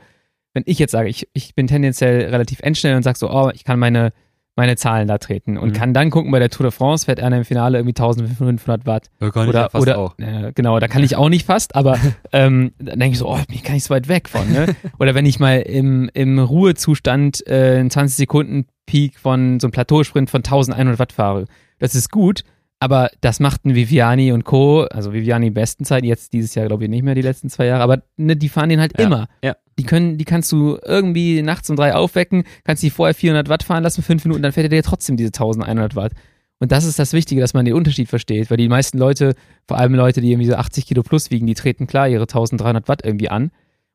wenn ich jetzt sage, ich, ich bin tendenziell relativ endschnell und sag so, oh, ich kann meine, meine Zahlen da treten und Mhm. kann dann gucken, bei der Tour de France fährt einer im Finale irgendwie 1500 Watt. Da kann oder, oder Äh, genau, da kann ich auch nicht fast, aber ähm, dann denke ich so, oh, bin ich gar nicht so weit weg von. Ne? Oder wenn ich mal im, im Ruhezustand äh, einen 20 Sekunden Peak von so einem Plateausprint von 1100 Watt fahre, das ist gut. Aber das machten Viviani und Co., also Viviani besten Zeit, jetzt dieses Jahr glaube ich nicht mehr, die letzten zwei Jahre, aber ne, die fahren den halt Ja, immer. ja. Die können, die kannst du irgendwie nachts um drei aufwecken, kannst die vorher 400 Watt fahren lassen, fünf Minuten, dann fährt er dir trotzdem diese 1100 Watt. Und das ist das Wichtige, dass man den Unterschied versteht, weil die meisten Leute, vor allem Leute, die irgendwie so 80 Kilo plus wiegen, die treten klar ihre 1300 Watt irgendwie an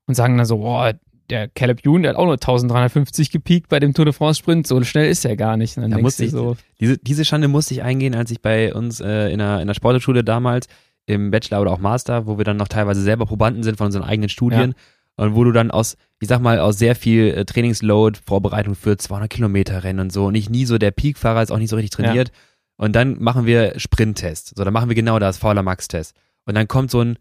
und sagen dann so, boah, der Caleb Ewan, der hat auch nur 1350 gepiekt bei dem Tour de France Sprint, so schnell ist er gar nicht. Da musste ich- so, Diese, diese Schande musste ich eingehen, als ich bei uns äh, in, der, in der Sportschule damals im Bachelor oder auch Master, wo wir dann noch teilweise selber Probanden sind von unseren eigenen Studien und wo du dann aus, ich sag mal, aus sehr viel äh, Trainingsload, Vorbereitung für 200 Kilometer Rennen und so und ich nie so der Peak-Fahrer ist auch nicht so richtig trainiert. Und dann machen wir Sprinttest, so dann machen wir genau das, Fauler Max-Test und dann kommt so ein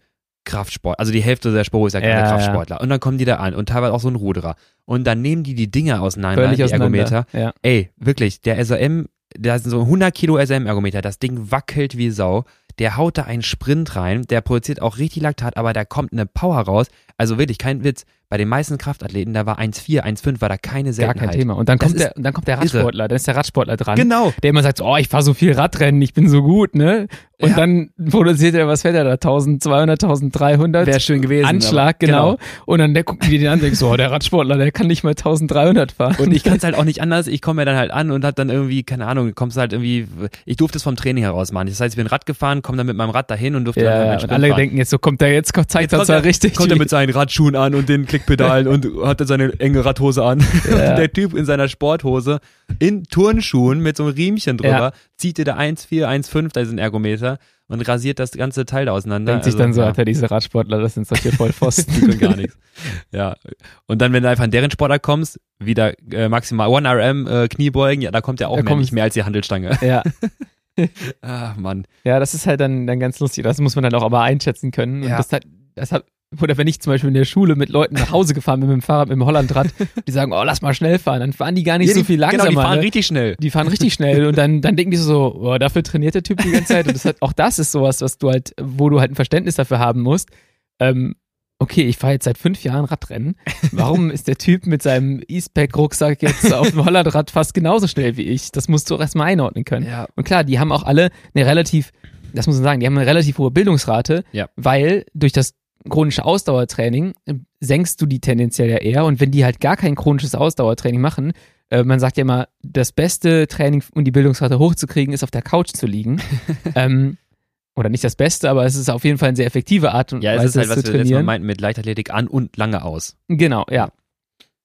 Kraftsport, also die Hälfte der Spur ist ja, Ja, keine ja. Kraftsportler und dann kommen die da an und teilweise auch so ein Ruderer und dann nehmen die die Dinger auseinander, völlig die auseinander. Ergometer Ja. Ey, wirklich, der SRM, da sind so 100 Kilo SRM-Ergometer, das Ding wackelt wie Sau. Der haut da einen Sprint rein, der produziert auch richtig Laktat, aber da kommt eine Power raus. Also wirklich, kein Witz. Bei den meisten Kraftathleten, da war 1,4, 1,5, war da keine Gar Seltenheit. kein Thema. Und dann Das kommt, der, und dann kommt der irre. Radsportler, dann ist der Radsportler dran. Genau. Der immer sagt, so, oh, ich fahre so viel Radrennen, ich bin so gut, ne? Und Ja. dann produziert er, was fährt er da? 1200, 1300? Wäre schön gewesen. Anschlag, aber- genau. Und dann der gucken die den an und denken so, oh, der Radsportler, der kann nicht mal 1300 fahren. Und ich kann es halt auch nicht anders. Ich komme ja dann halt an und hab dann irgendwie, keine Ahnung, kommst halt irgendwie, ich durfte es vom Training heraus machen. Das heißt, ich bin Rad gefahren, komme dann mit meinem Rad dahin und durfte dann ja, meinen ja, und Sprint alle fahren. denken jetzt so, kommt der jetzt, zeigt Jetzt er kommt er- richtig. Kommt er mit seinen Radschuhen an und den Klickpedalen und hat dann seine enge Radhose an. Ja. Der Typ in seiner Sporthose in Turnschuhen mit so einem Riemchen drüber Ja. zieht dir da 1,4, 1,5, da ist ein Ergometer und rasiert das ganze Teil da auseinander. denkt sich Also, dann so, ja, Alter, diese Radsportler, das sind solche Vollpfosten. die tun gar nichts. Ja. Und dann, wenn du einfach in deren Sportler kommst, wieder äh, maximal 1RM äh, Kniebeugen, ja, da kommt ja auch Da mehr, nicht mehr als die Handelstange. ja. Ach, Mann. Ja, das ist halt dann, dann ganz lustig. Das muss man dann auch aber einschätzen können. Und Ja. das hat, das hat, oder wenn ich zum Beispiel in der Schule mit Leuten nach Hause gefahren bin mit dem Fahrrad, mit dem Hollandrad, die sagen, oh, lass mal schnell fahren, dann fahren die gar nicht Ja, so die- viel langsamer. Genau, die fahren ne? richtig schnell. die fahren richtig schnell und dann, dann denken die so, oh, dafür trainiert der Typ die ganze Zeit. Und das hat, auch das ist sowas, was du halt, wo du halt ein Verständnis dafür haben musst. Ähm, okay, ich fahre jetzt seit fünf Jahren Radrennen. Warum ist der Typ mit seinem E-Spec-Rucksack jetzt auf dem Hollandrad fast genauso schnell wie ich? Das musst du auch erstmal einordnen können. Ja. Und klar, die haben auch alle eine relativ, das muss man sagen, die haben eine relativ hohe Bildungsrate, Ja. weil durch das chronische Ausdauertraining äh, senkst du die tendenziell ja eher. Und wenn die halt gar kein chronisches Ausdauertraining machen, äh, man sagt ja immer, das beste Training, um die Bildungsrate hochzukriegen, ist auf der Couch zu liegen. ähm, oder nicht das Beste, aber es ist auf jeden Fall eine sehr effektive Art und Ja, es Weise, ist halt, das was zu wir trainieren. meinten, mit Leichtathletik an und lange aus. Genau, ja.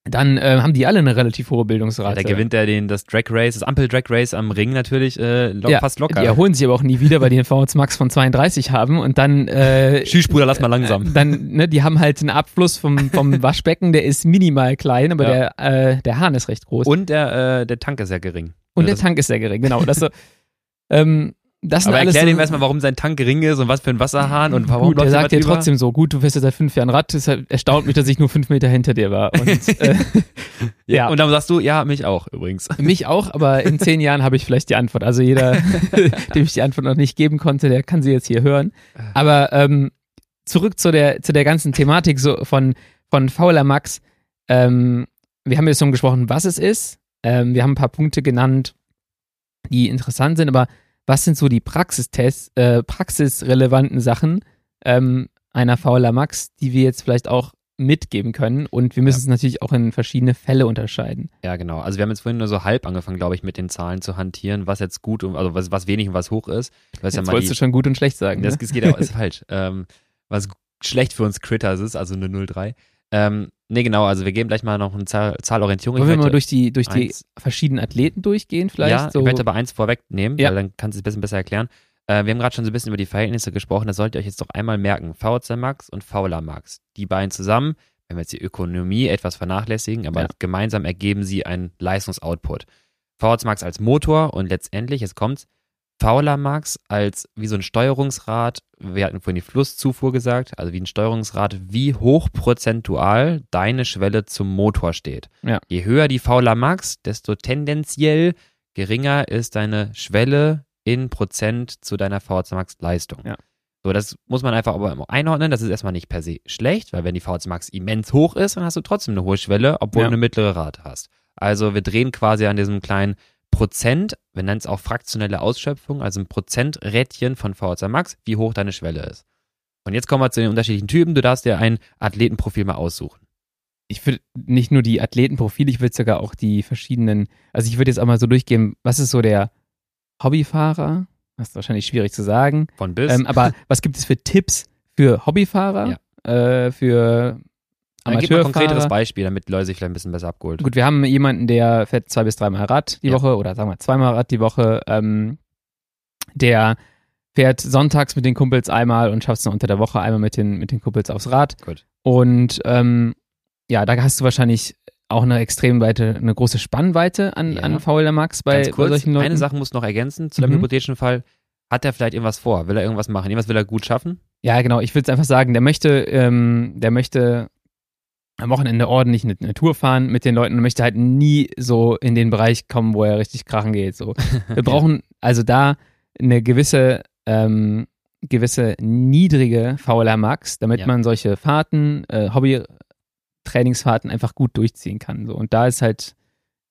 Dann äh, haben die alle eine relativ hohe Ja, Bildungsrate. da gewinnt er den, das Drag Race, das Ampel-Drag Race am Ring natürlich äh, lo ja, fast locker. Die erholen sich aber auch nie wieder, weil die einen VHS Max von 32 haben und dann äh, Bruder, lass mal langsam. dann, ne, die haben halt einen Abfluss vom, vom Waschbecken, der ist minimal klein, aber Ja. der, äh, der Hahn ist recht groß. Und der, äh, der Tank ist ja gering. Und Ja, der Tank ist sehr gering, genau. Das, so, ähm, das Aber erklär so, dem erstmal, warum sein Tank gering ist und was für ein Wasserhahn und warum Gut, der sagt dir trotzdem so, gut, du fährst ja seit fünf Jahren Rad, deshalb erstaunt mich, dass ich nur fünf Meter hinter dir war. Und äh, Ja. ja. Und dann sagst du, ja, mich auch übrigens. mich auch, aber in zehn Jahren habe ich vielleicht die Antwort. Also jeder, dem ich die Antwort noch nicht geben konnte, der kann sie jetzt hier hören. Aber ähm, zurück zu der, zu der ganzen Thematik so von, von Fauler Max. Ähm, wir haben jetzt schon gesprochen, was es ist. Ähm, wir haben ein paar Punkte genannt, die interessant sind, aber was sind so die Praxistests, äh, praxisrelevanten Sachen ähm, einer Fauler Max, die wir jetzt vielleicht auch mitgeben können? Und wir müssen es natürlich auch in verschiedene Fälle unterscheiden. Ja, genau. Also wir haben jetzt vorhin nur so halb angefangen, glaube ich, mit den Zahlen zu hantieren, was jetzt gut und also was, was wenig und was hoch ist. Weißt ja Jetzt mal wolltest die, du schon gut und schlecht sagen. Das, ne? das geht aber, ist falsch. Ähm, was schlecht für uns Critters ist, also eine 0,3. Ähm, nee, genau, also wir geben gleich mal noch eine Zahl, Zahlorientierung. Wollen wir mal durch die, durch die eins- verschiedenen Athleten durchgehen vielleicht? ja, so. ich möchte aber eins vorwegnehmen, Ja. weil dann kannst du es ein bisschen besser erklären. Äh, wir haben gerade schon so ein bisschen über die Verhältnisse gesprochen, das solltet ihr euch jetzt doch einmal merken. VZ Max und Fauler Max. Die beiden zusammen, wenn wir jetzt die Ökonomie etwas vernachlässigen, aber Ja. gemeinsam ergeben sie einen Leistungsoutput. VZ Max als Motor und letztendlich, jetzt kommt's, Fowler Max als wie so ein Steuerungsrad, wir hatten vorhin die Flusszufuhr gesagt, also wie ein Steuerungsrad, wie hoch prozentual deine Schwelle zum Motor steht. Ja. Je höher die Fowler Max, desto tendenziell geringer ist deine Schwelle in Prozent zu deiner VHC Max Leistung. Ja. So, das muss man einfach aber einordnen. Das ist erstmal nicht per se schlecht, weil wenn die VHC Max immens hoch ist, dann hast du trotzdem eine hohe Schwelle, obwohl Ja. du eine mittlere Rate hast. Also wir drehen quasi an diesem kleinen Prozent, wir nennen es auch fraktionelle Ausschöpfung, also ein Prozenträdchen von VHC Max, wie hoch deine Schwelle ist. Und jetzt kommen wir zu den unterschiedlichen Typen. Du darfst dir ein Athletenprofil mal aussuchen. Ich würde nicht nur die Athletenprofile, ich würde sogar auch die verschiedenen, also ich würde jetzt auch mal so durchgehen, was ist so der Hobbyfahrer? Das ist wahrscheinlich schwierig zu sagen. Von bis. Ähm, aber was gibt es für Tipps für Hobbyfahrer, äh, für Dann gib mal ein konkreteres? Beispiel, damit Leute sich vielleicht ein bisschen besser abgeholt. Gut, wir haben jemanden, der fährt zwei bis dreimal Rad die Ja. Woche oder sagen wir zweimal Rad die Woche. Ähm, der fährt sonntags mit den Kumpels einmal und schafft es unter der Woche einmal mit den, mit den Kumpels aufs Rad. Gut. Und ähm, ja, da hast du wahrscheinlich auch eine extrem weite, eine große Spannweite an, Ja. an VLR Max bei, Ganz bei kurz, solchen Leuten. eine Sache muss noch ergänzen zu deinem Mhm. hypothetischen Fall. Hat er vielleicht irgendwas vor? Will er irgendwas machen? Irgendwas will er gut schaffen? Ja, genau. Ich würde einfach sagen, der möchte, ähm, der möchte am Wochenende ordentlich eine, eine Tour fahren mit den Leuten und möchte halt nie so in den Bereich kommen, wo er richtig krachen geht. So. Wir brauchen also da eine gewisse, ähm, gewisse niedrige VLR Max, damit Ja. man solche Fahrten, äh, Hobby-Trainingsfahrten einfach gut durchziehen kann. So. Und da ist halt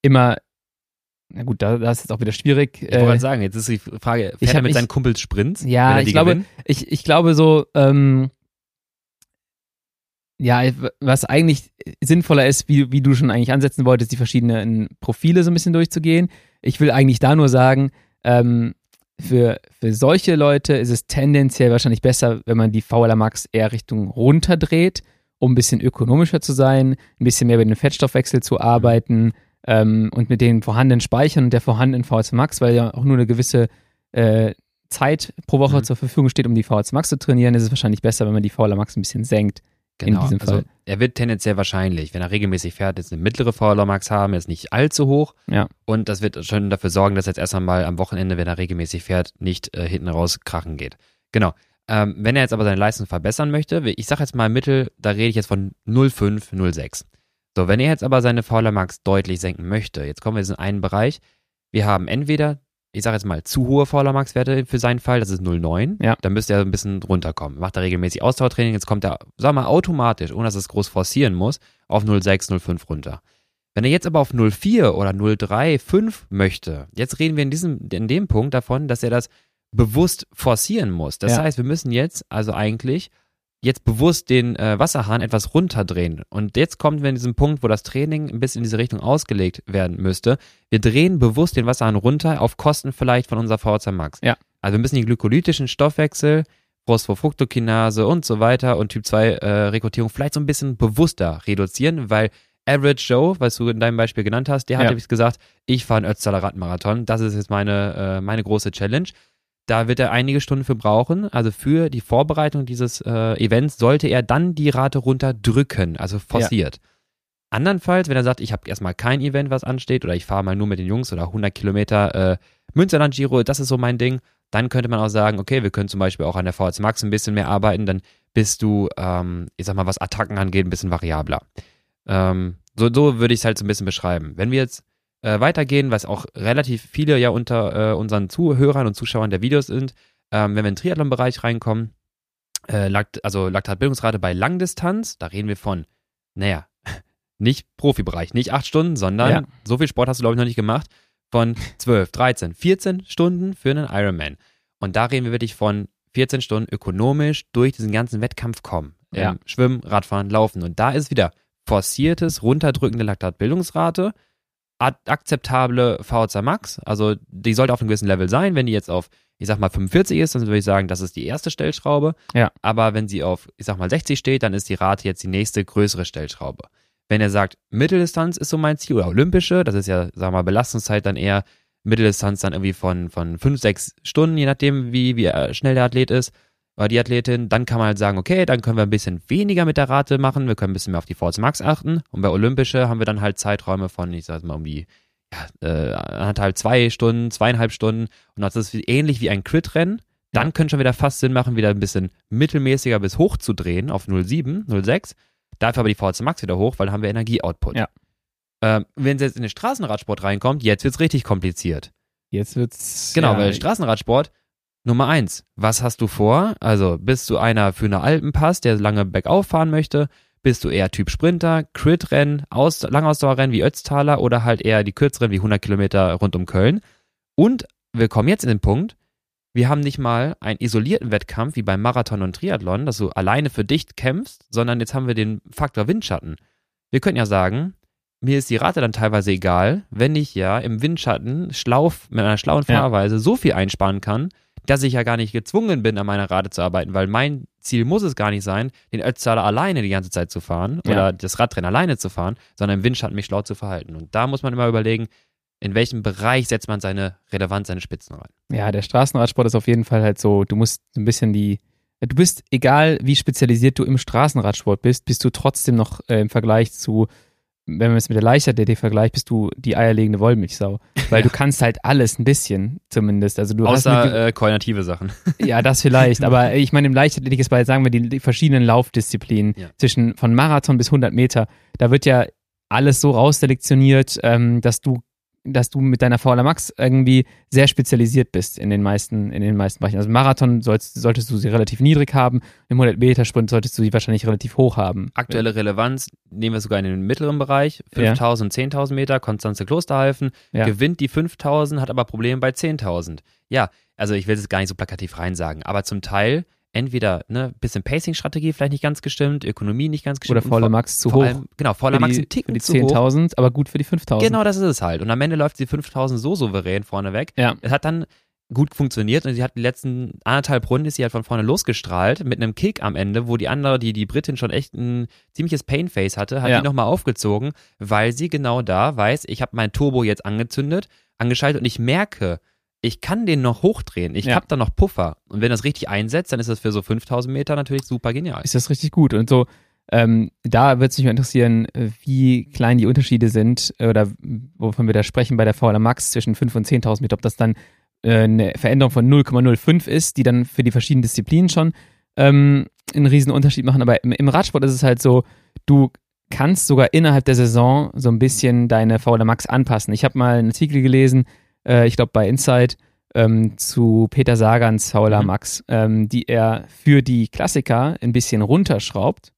immer, na gut, da, da ist es auch wieder schwierig. Ich wollte gerade sagen, jetzt ist die Frage, fährt ich er mit seinen Kumpels Sprints? Ja, ich glaube, ich, ich glaube so, ähm, ja, was eigentlich sinnvoller ist, wie, wie du schon eigentlich ansetzen wolltest, die verschiedenen Profile so ein bisschen durchzugehen. Ich will eigentlich da nur sagen, ähm, für, für solche Leute ist es tendenziell wahrscheinlich besser, wenn man die VLR Max eher Richtung runterdreht, um ein bisschen ökonomischer zu sein, ein bisschen mehr über den Fettstoffwechsel zu arbeiten ähm, und mit den vorhandenen Speichern und der vorhandenen VHC Max, weil ja auch nur eine gewisse äh, Zeit pro Woche Mhm. zur Verfügung steht, um die VHC Max zu trainieren, ist es wahrscheinlich besser, wenn man die VLR Max ein bisschen senkt. Genau, in diesem also Fall. er wird tendenziell wahrscheinlich, wenn er regelmäßig fährt, jetzt eine mittlere VLR Max haben, jetzt nicht allzu hoch. Ja. Und das wird schon dafür sorgen, dass er jetzt erst einmal am Wochenende, wenn er regelmäßig fährt, nicht äh, hinten raus krachen geht. Genau. Ähm, wenn er jetzt aber seine Leistung verbessern möchte, ich sage jetzt mal Mittel, da rede ich jetzt von 0,5, 0,6. So, wenn er jetzt aber seine VLR Max deutlich senken möchte, jetzt kommen wir jetzt in einen Bereich, wir haben entweder, ich sage jetzt mal, zu hohe VLR Max Werte für seinen Fall, das ist 0,9, Ja. dann müsste er ein bisschen runterkommen. Macht er regelmäßig Ausdauertraining, jetzt kommt er, sagen wir mal, automatisch, ohne dass er es groß forcieren muss, auf 0,6, 0,5 runter. Wenn er jetzt aber auf 0,4 oder 0,3, 5 möchte, jetzt reden wir in diesem, in dem Punkt davon, dass er das bewusst forcieren muss. Das Ja. heißt, wir müssen jetzt also eigentlich jetzt bewusst den äh, Wasserhahn etwas runterdrehen. Und jetzt kommen wir in diesen Punkt, wo das Training ein bisschen in diese Richtung ausgelegt werden müsste. Wir drehen bewusst den Wasserhahn runter auf Kosten vielleicht von unserer VHC Max. Ja. Also wir müssen den glykolytischen Stoffwechsel, Phosphofructokinase und so weiter und Typ 2 äh, Rekrutierung vielleicht so ein bisschen bewusster reduzieren, weil Average Joe, was du in deinem Beispiel genannt hast, der hat Ja. nämlich gesagt, ich fahre einen Ötztaler Radmarathon. Das ist jetzt meine, äh, meine große Challenge. Da wird er einige Stunden für brauchen. Also für die Vorbereitung dieses äh, Events sollte er dann die Rate runterdrücken, also forciert. Andernfalls, wenn er sagt, ich habe erstmal kein Event, was ansteht, oder ich fahre mal nur mit den Jungs oder 100 Kilometer äh, Münsterland Giro, das ist so mein Ding, dann könnte man auch sagen, okay, wir können zum Beispiel auch an der VHC Max ein bisschen mehr arbeiten, dann bist du, ähm, ich sag mal, was Attacken angeht, ein bisschen variabler. Ähm, so, so würde ich es halt so ein bisschen beschreiben. Wenn wir jetzt äh, weitergehen, was auch relativ viele ja unter äh, unseren Zuhörern und Zuschauern der Videos sind, ähm, wenn wir in den Triathlon-Bereich reinkommen, äh, Lakt, also Laktatbildungsrate bei Langdistanz, da reden wir von, naja, nicht Profibereich, nicht acht Stunden, sondern Ja. so viel Sport hast du, glaube ich, noch nicht gemacht, von 12, 13, 14 Stunden für einen Ironman. Und da reden wir wirklich von 14 Stunden ökonomisch durch diesen ganzen Wettkampf kommen. Ja. Ähm, Schwimmen, Radfahren, Laufen. Und da ist wieder forciertes, runterdrückende Laktatbildungsrate, akzeptable VHC Max, also die sollte auf einem gewissen Level sein. Wenn die jetzt auf, ich sag mal, 45 ist, dann würde ich sagen, das ist die erste Stellschraube. Ja. Aber wenn sie auf, ich sag mal, 60 steht, dann ist die Rate jetzt die nächste größere Stellschraube. Wenn er sagt, Mitteldistanz ist so mein Ziel oder olympische, das ist ja, sag mal, Belastungszeit dann eher Mitteldistanz dann irgendwie von, von 5, 6 Stunden, je nachdem, wie, wie äh, schnell der Athlet ist oder die Athletin, dann kann man halt sagen, okay, dann können wir ein bisschen weniger mit der Rate machen, wir können ein bisschen mehr auf die VHC Max achten und bei Olympische haben wir dann halt Zeiträume von, ich sag mal, um die ja, äh, anderthalb, zwei Stunden, zweieinhalb Stunden und das ist ähnlich wie ein Crit-Rennen. Dann Ja. könnte schon wieder fast Sinn machen, wieder ein bisschen mittelmäßiger bis hoch zu drehen auf 0,7, 0,6. Dafür aber die VHC Max wieder hoch, weil dann haben wir Energieoutput. Ja. Ähm, wenn es jetzt in den Straßenradsport reinkommt, jetzt wird's richtig kompliziert. Jetzt wird's. Genau, ja, weil Straßenradsport, Nummer eins, was hast du vor? Also, bist du einer für eine Alpenpass, der lange bergauf fahren möchte? Bist du eher Typ Sprinter, Crit-Rennen, Aus Langausdauerrennen wie Ötztaler oder halt eher die kürzeren wie 100 Kilometer rund um Köln? Und wir kommen jetzt in den Punkt, wir haben nicht mal einen isolierten Wettkampf wie beim Marathon und Triathlon, dass du alleine für dich kämpfst, sondern jetzt haben wir den Faktor Windschatten. Wir könnten ja sagen, mir ist die Rate dann teilweise egal, wenn ich ja im Windschatten schlau, mit einer schlauen Ja. Fahrweise so viel einsparen kann, dass ich ja gar nicht gezwungen bin, an meiner Rate zu arbeiten, weil mein Ziel muss es gar nicht sein, den Ötztaler alleine die ganze Zeit zu fahren Ja. oder das Radrennen alleine zu fahren, sondern im Windschatten mich schlau zu verhalten. Und da muss man immer überlegen, in welchem Bereich setzt man seine Relevanz, seine Spitzen rein. Ja, der Straßenradsport ist auf jeden Fall halt so, du musst ein bisschen die, du bist, egal wie spezialisiert du im Straßenradsport bist, bist du trotzdem noch äh, im Vergleich zu, wenn man es mit der Leichtathletik vergleicht, bist du die eierlegende Wollmilchsau. Weil du kannst halt alles ein bisschen zumindest. Also du hast eine, Außer äh, koordinative Sachen. Ja, das vielleicht. Aber ich meine, im Leichtathletik ist bei, sagen wir, die, die verschiedenen Laufdisziplinen Ja. zwischen von Marathon bis 100 Meter, da wird ja alles so rausselektioniert, ähm, dass du dass du mit deiner VLA Max irgendwie sehr spezialisiert bist in den meisten, in den meisten Bereichen. Also Marathon sollst, solltest du sie relativ niedrig haben, im 100 Meter Sprint solltest du sie wahrscheinlich relativ hoch haben. Aktuelle Relevanz nehmen wir sogar in den mittleren Bereich. 5000 und 10.000 Meter, Konstanze Klosterhalfen, Ja. gewinnt die 5000, hat aber Probleme bei 10.000. Ja, also ich will es gar nicht so plakativ rein sagen, aber zum Teil entweder ne bisschen Pacing-Strategie vielleicht nicht ganz gestimmt, Ökonomie nicht ganz gestimmt. Oder vor- Max zu hoch. Allem, genau, für Max die, ein Ticken für die zu hoch. 10.000, aber gut für die 5.000. Genau, das ist es halt. Und am Ende läuft die 5000 so souverän vorneweg. Ja. Es hat dann gut funktioniert und sie hat die letzten anderthalb Runden ist sie halt von vorne losgestrahlt mit einem Kick am Ende, wo die andere, die die Britin schon echt ein ziemliches Painface hatte, hat Ja. die nochmal aufgezogen, weil sie genau da weiß, ich habe mein Turbo jetzt angezündet, angeschaltet und ich merke, ich kann den noch hochdrehen. Ich Ja. habe da noch Puffer. Und wenn das richtig einsetzt, dann ist das für so 5000 Meter natürlich super genial. ist das richtig gut. Und so, ähm, da wird es mich mal interessieren, äh, wie klein die Unterschiede sind äh, oder wovon wir da sprechen bei der VLA Max zwischen 5.000 und 10.000 Meter, ob das dann äh, eine Veränderung von 0,05 ist, die dann für die verschiedenen Disziplinen schon ähm, einen riesen Unterschied machen. Aber im, im Radsport ist es halt so, du kannst sogar innerhalb der Saison so ein bisschen deine VLA Max anpassen. Ich habe mal einen Artikel gelesen, äh, ich glaube bei Insight, ähm, zu Peter Sagans VLA Mhm. Max, ähm, die er für die Klassiker ein bisschen runterschraubt,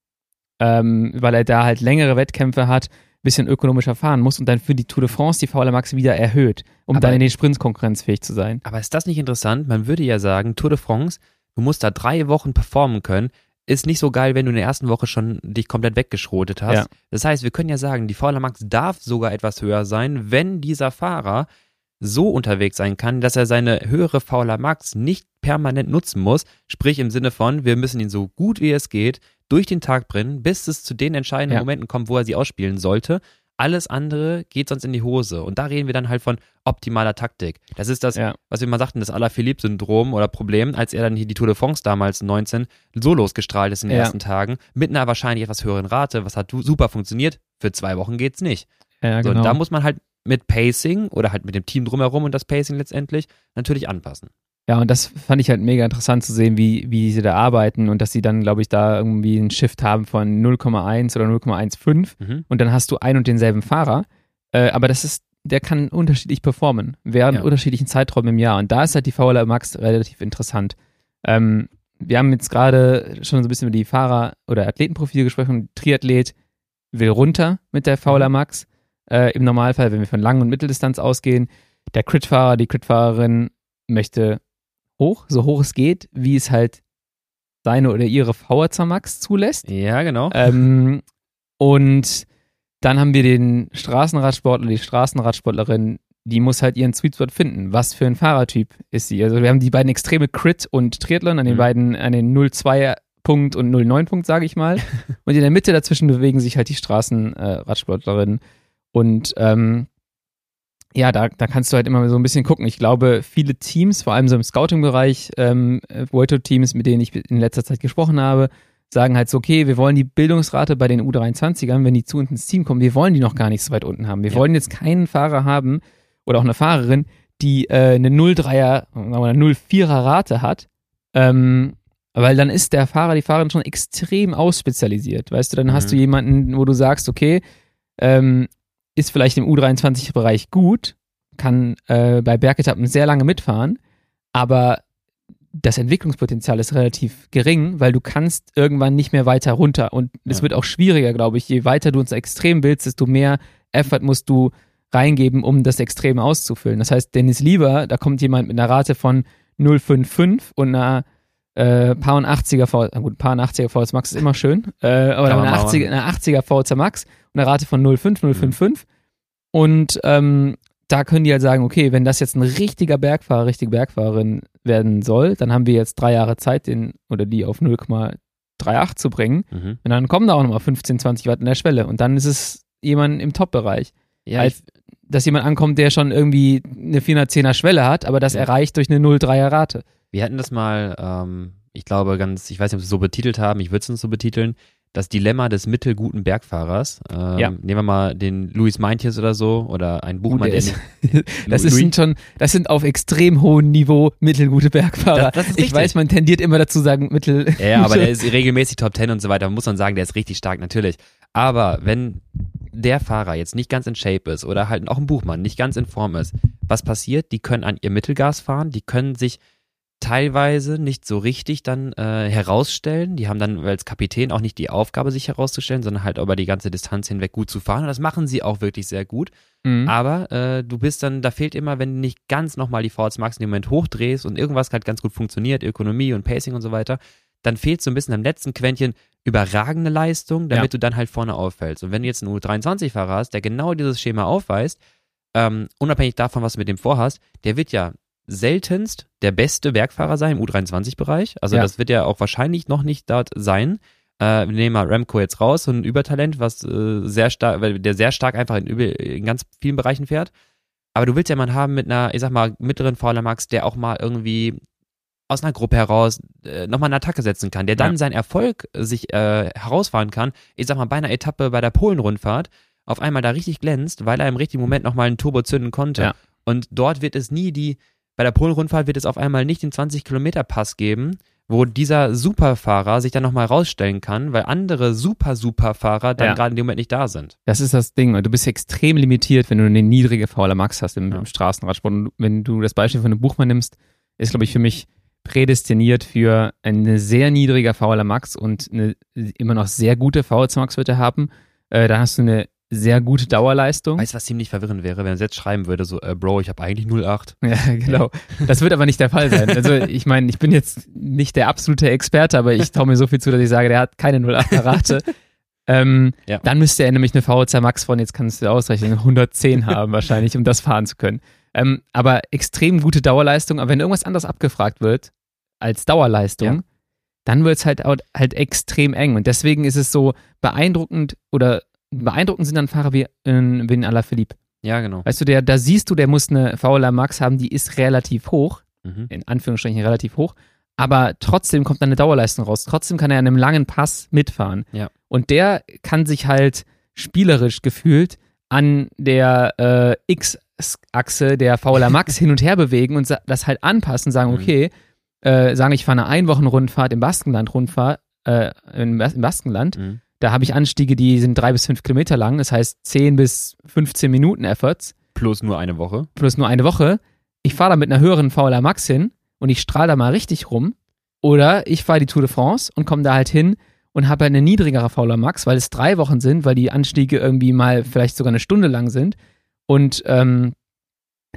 ähm, weil er da halt längere Wettkämpfe hat, bisschen ökonomischer fahren muss und dann für die Tour de France die VLA Max wieder erhöht, um Aber- dann in den Sprints konkurrenzfähig zu sein. Aber ist das nicht interessant? Man würde ja sagen, Tour de France, du musst da drei Wochen performen können. Ist nicht so geil, wenn du in der ersten Woche schon dich komplett weggeschrotet hast. Ja. Das heißt, wir können ja sagen, die VLA Max darf sogar etwas höher sein, wenn dieser Fahrer so unterwegs sein kann, dass er seine höhere VLA Max nicht permanent nutzen muss. Sprich im Sinne von, wir müssen ihn so gut wie es geht durch den Tag bringen, bis es zu den entscheidenden Ja. Momenten kommt, wo er sie ausspielen sollte. Alles andere geht sonst in die Hose. Und da reden wir dann halt von optimaler Taktik. Das ist das, Ja. was wir mal sagten, das Alaphilippe-Syndrom oder Problem, als er dann hier die Tour de France damals 19 so losgestrahlt ist in den Ja. ersten Tagen, mit einer wahrscheinlich etwas höheren Rate. Was hat super funktioniert? Für zwei Wochen geht's nicht. Ja, So, genau. und da muss man halt mit Pacing oder halt mit dem Team drumherum und das Pacing letztendlich natürlich anpassen. Ja, und das fand ich halt mega interessant zu sehen, wie, wie sie da arbeiten und dass sie dann, glaube ich, da irgendwie einen Shift haben von 0,1 oder 0,15 Mhm. und dann hast du ein und denselben Fahrer, äh, aber das ist, der kann unterschiedlich performen, während Ja. unterschiedlichen Zeiträumen im Jahr und da ist halt die VLA Max relativ interessant. Ähm, wir haben jetzt gerade schon so ein bisschen über die Fahrer- oder Athletenprofile gesprochen. Triathlet will runter mit der VLA Max. Äh, Im Normalfall, wenn wir von Lang- und Mitteldistanz ausgehen. Der Crit-Fahrer, die Crit-Fahrerin möchte hoch, so hoch es geht, wie es halt seine oder ihre VHC Max zulässt. Ja, genau. Ähm, und dann haben wir den Straßenradsportler, die Straßenradsportlerin, die muss halt ihren Sweet Spot finden. Was für ein Fahrertyp ist sie? Also wir haben die beiden Extreme Crit und Triathlon an den Mhm. beiden, an den 02 Punkt und 09 Punkt, sage ich mal. und in der Mitte dazwischen bewegen sich halt die Straßenradsportlerinnen. Und ähm, ja, da, da kannst du halt immer so ein bisschen gucken. Ich glaube, viele Teams, vor allem so im Scouting-Bereich, ähm, Vuelto-Teams, mit denen ich in letzter Zeit gesprochen habe, sagen halt so, okay, wir wollen die Bildungsrate bei den U23ern, wenn die zu uns ins Team kommen, wir wollen die noch gar nicht so weit unten haben. Wir Ja. wollen jetzt keinen Fahrer haben oder auch eine Fahrerin, die äh, eine 0,3er oder 0,4er Rate hat, ähm, weil dann ist der Fahrer, die Fahrerin schon extrem ausspezialisiert. Weißt du, dann hast Mhm. du jemanden, wo du sagst, okay, ähm, ist vielleicht im U23-Bereich gut, kann äh, bei Bergetappen sehr lange mitfahren, aber das Entwicklungspotenzial ist relativ gering, weil du kannst irgendwann nicht mehr weiter runter und es Ja. wird auch schwieriger, glaube ich. Je weiter du ins Extrem willst, desto mehr Effort musst du reingeben, um das Extrem auszufüllen. Das heißt, Dennis Lieber, da kommt jemand mit einer Rate von 0,55 und einer äh, paar und 80er V, gut, paar und 80er VZ Max ist immer schön, äh, aber eine machen. 80er, eine 80er VZ Max und eine Rate von 0,5, 0,55 und ähm, da können die halt sagen, okay, wenn das jetzt ein richtiger Bergfahrer, richtige Bergfahrerin werden soll, dann haben wir jetzt drei Jahre Zeit, den oder die auf 0,38 zu bringen. Mhm. Und dann kommen da auch nochmal 15, 20 Watt in der Schwelle. Und dann ist es jemand im Top-Bereich. Ja, Als- Dass jemand ankommt, der schon irgendwie eine 410er Schwelle hat, aber das Ja. erreicht durch eine 0,3er Rate. Wir hatten das mal, ähm, ich glaube ganz, ich weiß nicht, ob sie es so betitelt haben, ich würde es uns so betiteln, das Dilemma des mittelguten Bergfahrers. Ähm, Ja. Nehmen wir mal den Luis Meintjes oder so oder einen Buchmann, der der, ist- Das ist schon, das sind auf extrem hohem Niveau mittelgute Bergfahrer. Das- das ich weiß, man tendiert immer dazu sagen, mittel. Ja, ja, aber der ist regelmäßig Top 10 und so weiter. Muss man sagen, der ist richtig stark, natürlich. Aber wenn der Fahrer jetzt nicht ganz in Shape ist oder halt auch ein Buchmann nicht ganz in Form ist, was passiert? Die können an ihr Mittelgas fahren, die können sich teilweise nicht so richtig dann äh, herausstellen. Die haben dann als Kapitän auch nicht die Aufgabe, sich herauszustellen, sondern halt über die ganze Distanz hinweg gut zu fahren. Und das machen sie auch wirklich sehr gut. Mhm. Aber äh, du bist dann, da fehlt immer, wenn du nicht ganz nochmal die VS Max in dem Moment hochdrehst und irgendwas halt ganz gut funktioniert, Ökonomie und Pacing und so weiter, dann fehlt so ein bisschen am letzten Quäntchen überragende Leistung, damit Ja. du dann halt vorne auffällst. Und wenn du jetzt einen U23-Fahrer hast, der genau dieses Schema aufweist, ähm, unabhängig davon, was du mit dem vorhast, der wird ja seltenst der beste Bergfahrer sein im U23-Bereich. Also Ja. das wird ja auch wahrscheinlich noch nicht dort sein. Äh, wir nehmen mal Remco jetzt raus, so ein Übertalent, was äh, sehr stark, weil der sehr stark einfach in, in ganz vielen Bereichen fährt. Aber du willst ja jemanden haben mit einer, ich sag mal, mittleren Fauler Max, der auch mal irgendwie aus einer Gruppe heraus äh, nochmal eine Attacke setzen kann, der dann Ja. seinen Erfolg sich äh, herausfahren kann. Ich sag mal, bei einer Etappe bei der Polen-Rundfahrt auf einmal da richtig glänzt, weil er im richtigen Moment nochmal einen Turbo zünden konnte. Ja. Und dort wird es nie die, bei der Polen-Rundfahrt wird es auf einmal nicht den 20-Kilometer-Pass geben, wo dieser Superfahrer sich dann nochmal rausstellen kann, weil andere Super-Superfahrer dann Ja. gerade in dem Moment nicht da sind. Das ist das Ding. Du bist extrem limitiert, wenn du eine niedrige Fauler Max hast im, Ja. im Straßenradsport. Und wenn du das Beispiel von einem Buchmann nimmst, ist, glaube ich, für mich prädestiniert für eine sehr niedriger Fauler Max und eine immer noch sehr gute VHC Max wird er haben. Äh, da hast du eine sehr gute Dauerleistung. Weißt du, was ziemlich verwirrend wäre, wenn er jetzt schreiben würde, so, äh, Bro, ich habe eigentlich 08. Ja, genau. Das wird aber nicht der Fall sein. Also ich meine, ich bin jetzt nicht der absolute Experte, aber ich traue mir so viel zu, dass ich sage, der hat keine 08er Rate. ähm, Ja. Dann müsste er nämlich eine VHC Max von, jetzt kannst du ausrechnen, 110 haben wahrscheinlich, um das fahren zu können. Ähm, aber extrem gute Dauerleistung. Aber wenn irgendwas anderes abgefragt wird als Dauerleistung, Ja. dann wird es halt, halt extrem eng. Und deswegen ist es so beeindruckend oder beeindruckend sind dann Fahrer wie, äh, wie in Alaphilippe. Ja, genau. Weißt du, der, da siehst du, der muss eine VLA Max haben, die ist relativ hoch, Mhm. in Anführungsstrichen relativ hoch, aber trotzdem kommt da eine Dauerleistung raus. Trotzdem kann er an einem langen Pass mitfahren. Ja. Und der kann sich halt spielerisch gefühlt an der äh, X-Achse der VLA Max hin und her bewegen und das halt anpassen, sagen, Mhm. okay, äh, sagen, ich fahre eine Einwochenrundfahrt im Baskenland-Rundfahrt, äh, im Baskenland, Mhm. Da habe ich Anstiege, die sind drei bis fünf Kilometer lang, das heißt 10 bis 15 Minuten Efforts Plus nur eine Woche. plus nur eine Woche. Ich fahre da mit einer höheren VLA Max hin und ich strahle da mal richtig rum. Oder ich fahre die Tour de France und komme da halt hin und habe eine niedrigere VLA Max, weil es drei Wochen sind, weil die Anstiege irgendwie mal vielleicht sogar eine Stunde lang sind. Und ähm,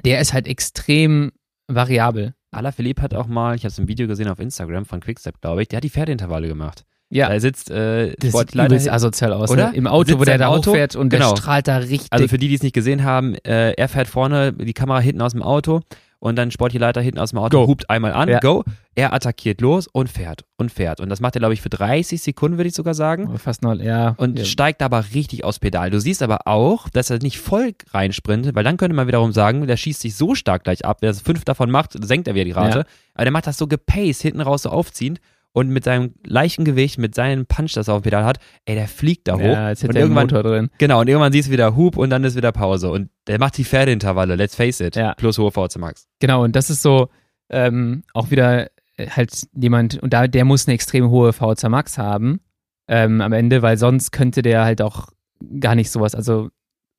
der ist halt extrem variabel. Alaphilippe hat auch mal, ich habe es im Video gesehen auf Instagram von Quickstep, glaube ich, der hat die Pferdeintervalle gemacht. Ja, Da sitzt äh, das sieht Sportleiter übelst asozial aus. Oder? Ne? Im Auto, Sitzt wo der er da Auto? hochfährt und Genau. der strahlt da richtig. Also für die, die es nicht gesehen haben, äh, er fährt vorne, die Kamera hinten aus dem Auto und dann Sportleiter hinten aus dem Auto Go. hupt einmal an, Ja. go, er attackiert los und fährt und fährt. Und das macht er, glaube ich, für 30 Sekunden, würde ich sogar sagen. fast noch, ja. Und ja. steigt aber richtig aufs Pedal. Du siehst aber auch, dass er nicht voll reinsprintet, weil dann könnte man wiederum sagen, der schießt sich so stark gleich ab, wer das fünf davon macht, senkt er wieder die Rate. Ja. Aber der macht das so gepaced, hinten raus so aufziehend und mit seinem leichten Gewicht, mit seinem Punch, das er auf dem Pedal hat, ey, der fliegt da hoch. Ja, hätte und er irgendwann, Motor drin. genau, und irgendwann siehst du wieder Hub und dann ist wieder Pause. Und der macht die Pferdeintervalle, let's face it. Ja. Plus hohe VC Max. Genau, und das ist so ähm, auch wieder äh, halt jemand, und da, der muss eine extrem hohe VHC Max haben ähm, am Ende, weil sonst könnte der halt auch gar nicht sowas, also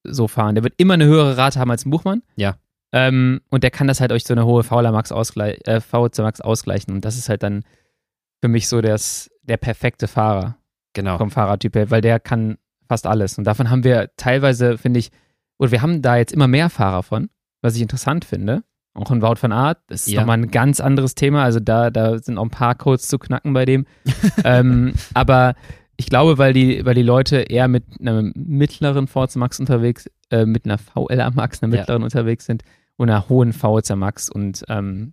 so fahren. Der wird immer eine höhere Rate haben als ein Buchmann. Ja. Ähm, und der kann das halt durch so eine hohe VHC Max, ausgleich, äh, Max ausgleichen. Und das ist halt dann für mich so das, der perfekte Fahrer Genau. vom Fahrertyp her, weil der kann fast alles. Und davon haben wir teilweise, finde ich, oder wir haben da jetzt immer mehr Fahrer von, was ich interessant finde. Auch in Wout van Aert, das ist Ja. nochmal ein ganz anderes Thema. Also da, da sind auch ein paar Codes zu knacken bei dem. ähm, aber ich glaube, weil die, weil die Leute eher mit einem mittleren VZ Max unterwegs, äh, mit einer VLA Max, einer Ja. mittleren unterwegs sind und einer hohen VZ Max und ähm,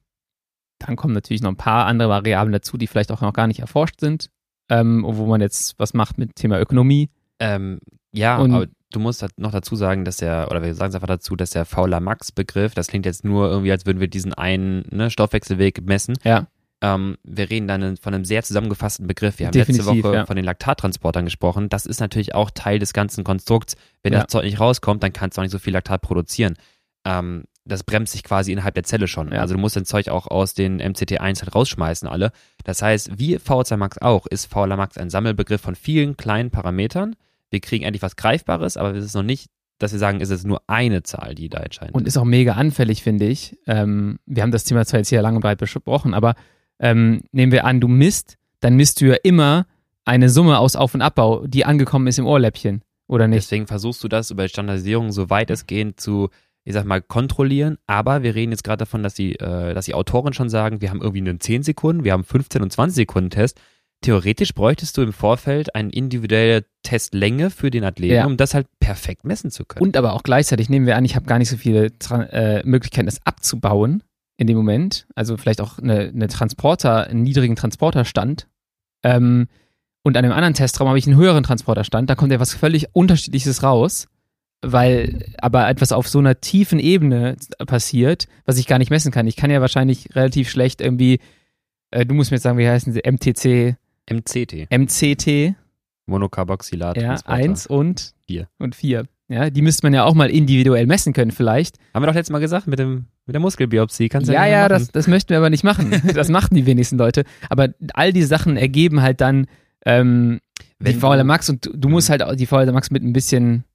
dann kommen natürlich noch ein paar andere Variablen dazu, die vielleicht auch noch gar nicht erforscht sind, ähm, wo man jetzt was macht mit Thema Ökonomie. Ähm, ja, Und- aber du musst halt noch dazu sagen, dass der, oder wir sagen es einfach dazu, dass der Fauler Max-Begriff, das klingt jetzt nur irgendwie, als würden wir diesen einen ne, Stoffwechselweg messen. Ja. Ähm, wir reden dann von einem sehr zusammengefassten Begriff. Wir haben Definitiv, letzte Woche ja. von den Laktattransportern gesprochen. Das ist natürlich auch Teil des ganzen Konstrukts. Wenn Ja. das Zeug nicht rauskommt, dann kannst du auch nicht so viel Laktat produzieren. Ähm, das bremst sich quasi innerhalb der Zelle schon. Ja. Also du musst dein Zeug auch aus den MCT1 halt rausschmeißen alle. Das heißt, wie VHC Max auch, ist VLA Max ein Sammelbegriff von vielen kleinen Parametern. Wir kriegen endlich was Greifbares, aber es ist noch nicht, dass wir sagen, es ist nur eine Zahl, die da entscheidend Und ist auch mega anfällig, finde ich. Ähm, wir haben das Thema zwar jetzt hier lang und breit besprochen, aber ähm, nehmen wir an, du misst, dann misst du ja immer eine Summe aus Auf- und Abbau, die angekommen ist im Ohrläppchen, oder nicht? Deswegen versuchst du das über die Standardisierung so weit es geht zu, ich sag mal, kontrollieren. Aber wir reden jetzt gerade davon, dass die, äh, dass die Autoren schon sagen, wir haben irgendwie einen 10 Sekunden, wir haben 15 und 20 Sekunden Test. Theoretisch bräuchtest du im Vorfeld eine individuelle Testlänge für den Athleten, Ja. um das halt perfekt messen zu können. Und aber auch gleichzeitig nehmen wir an, ich habe gar nicht so viele äh, Möglichkeiten, das abzubauen in dem Moment. Also vielleicht auch eine, eine Transporter, einen niedrigen Transporterstand. Ähm, und an einem anderen Testraum habe ich einen höheren Transporterstand. Da kommt ja was völlig Unterschiedliches raus, weil aber etwas auf so einer tiefen Ebene passiert, was ich gar nicht messen kann. Ich kann ja wahrscheinlich relativ schlecht irgendwie, äh, du musst mir jetzt sagen, wie heißen sie, MTC, MCT, MCT, Monocarboxylat. ja, eins und Vier. und vier. Ja, die müsste man ja auch mal individuell messen können, vielleicht. Haben wir doch letztes Mal gesagt, mit, dem, mit der Muskelbiopsie. Kannst du Ja, ja, machen. das, das möchten wir aber nicht machen. Das machen die wenigsten Leute. Aber all die Sachen ergeben halt dann ähm, die Wenn VLA du- Max und du, du musst halt auch die VLA Max mit ein bisschen,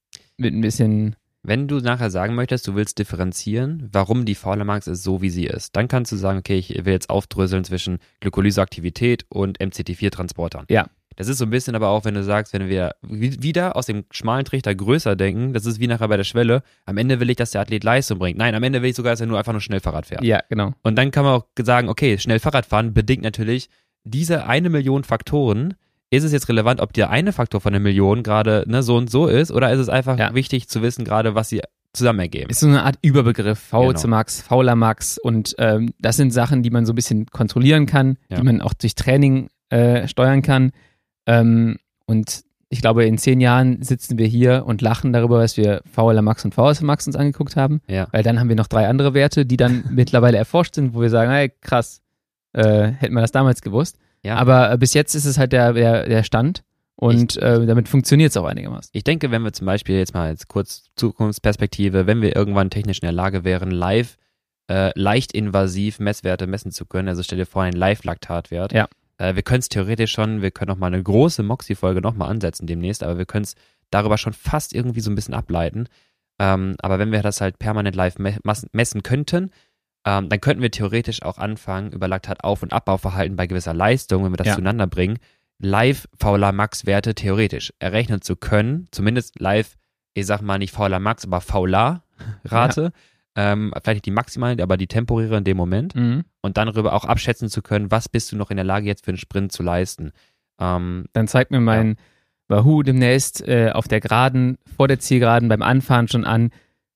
mit ein bisschen, Wenn du nachher sagen möchtest, du willst differenzieren, warum die faule Max ist so, wie sie ist, dann kannst du sagen, okay, ich will jetzt aufdröseln zwischen Glykolyseaktivität und MCT4-Transportern. Ja. Das ist so ein bisschen aber auch, wenn du sagst, wenn wir wi- wieder aus dem schmalen Trichter größer denken, das ist wie nachher bei der Schwelle, am Ende will ich, dass der Athlet Leistung bringt. Nein, am Ende will ich sogar, dass er nur einfach nur schnell Fahrrad fährt. ja, genau. Und dann kann man auch sagen, okay, schnell Fahrradfahren bedingt natürlich diese eine Million Faktoren. Ist es jetzt relevant, ob der eine Faktor von der Million gerade ne, so und so ist, oder ist es einfach Ja. wichtig zu wissen, gerade was sie zusammen ergeben? Ist so eine Art Überbegriff, VOC Genau. Max, Fauler Max und ähm, das sind Sachen, die man so ein bisschen kontrollieren kann, Ja. die man auch durch Training äh, steuern kann. Ähm, und ich glaube, in zehn Jahren sitzen wir hier und lachen darüber, was wir VLA Max und VS Max uns angeguckt haben. Ja. Weil dann haben wir noch drei andere Werte, die dann mittlerweile erforscht sind, wo wir sagen, hey, krass, äh, hätten wir das damals gewusst. Ja. Aber äh, bis jetzt ist es halt der, der, der Stand und äh, damit funktioniert es auch einigermaßen. Ich denke, wenn wir zum Beispiel jetzt mal jetzt kurz Zukunftsperspektive, wenn wir irgendwann technisch in der Lage wären, live äh, leicht invasiv Messwerte messen zu können, also stell dir vor, einen Live-Laktatwert. Ja. Äh, wir können es theoretisch schon, wir können auch mal eine große Moxie-Folge nochmal ansetzen demnächst, aber wir können es darüber schon fast irgendwie so ein bisschen ableiten. Ähm, aber wenn wir das halt permanent live me messen könnten, ähm, dann könnten wir theoretisch auch anfangen, über Laktat-Auf- und Abbauverhalten bei gewisser Leistung, wenn wir das Ja. zueinander bringen, live Fauler Max-Werte theoretisch errechnen zu können, zumindest live, ich sag mal nicht Fauler Max, aber Faular-Rate, ähm, vielleicht nicht die maximale, aber die temporäre in dem Moment Mhm. und dann darüber auch abschätzen zu können, was bist du noch in der Lage jetzt für einen Sprint zu leisten. Ähm, Dann zeigt mir mein Wahoo demnächst äh, auf der Geraden, vor der Zielgeraden beim Anfahren schon an,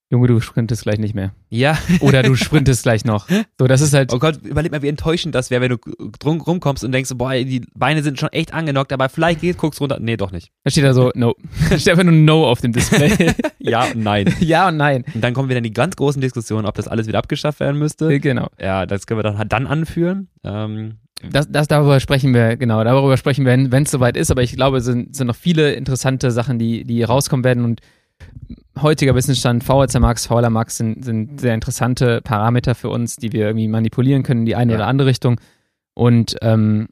Junge, du sprintest gleich nicht mehr. ja, Oder du sprintest gleich noch. So, das ist halt, oh Gott, überleg mal, wie enttäuschend das wäre, wenn du drum rumkommst und denkst, boah, die Beine sind schon echt angenockt, aber vielleicht geht, guckst runter. Nee, doch nicht. da steht da so, no. Da steht einfach nur no auf dem Display. Ja und nein. ja und nein. Und dann kommen wieder in die ganz großen Diskussionen, ob das alles wieder abgeschafft werden müsste. Genau. Ja, das können wir dann, dann anführen. Ähm, das, das darüber sprechen wir, genau, darüber sprechen wir, wenn es soweit ist, aber ich glaube, es sind, sind noch viele interessante Sachen, die, die rauskommen werden und heutiger Wissensstand, VHC Max, VLA Max sind, sind sehr interessante Parameter für uns, die wir irgendwie manipulieren können in die eine Ja. oder andere Richtung und ähm,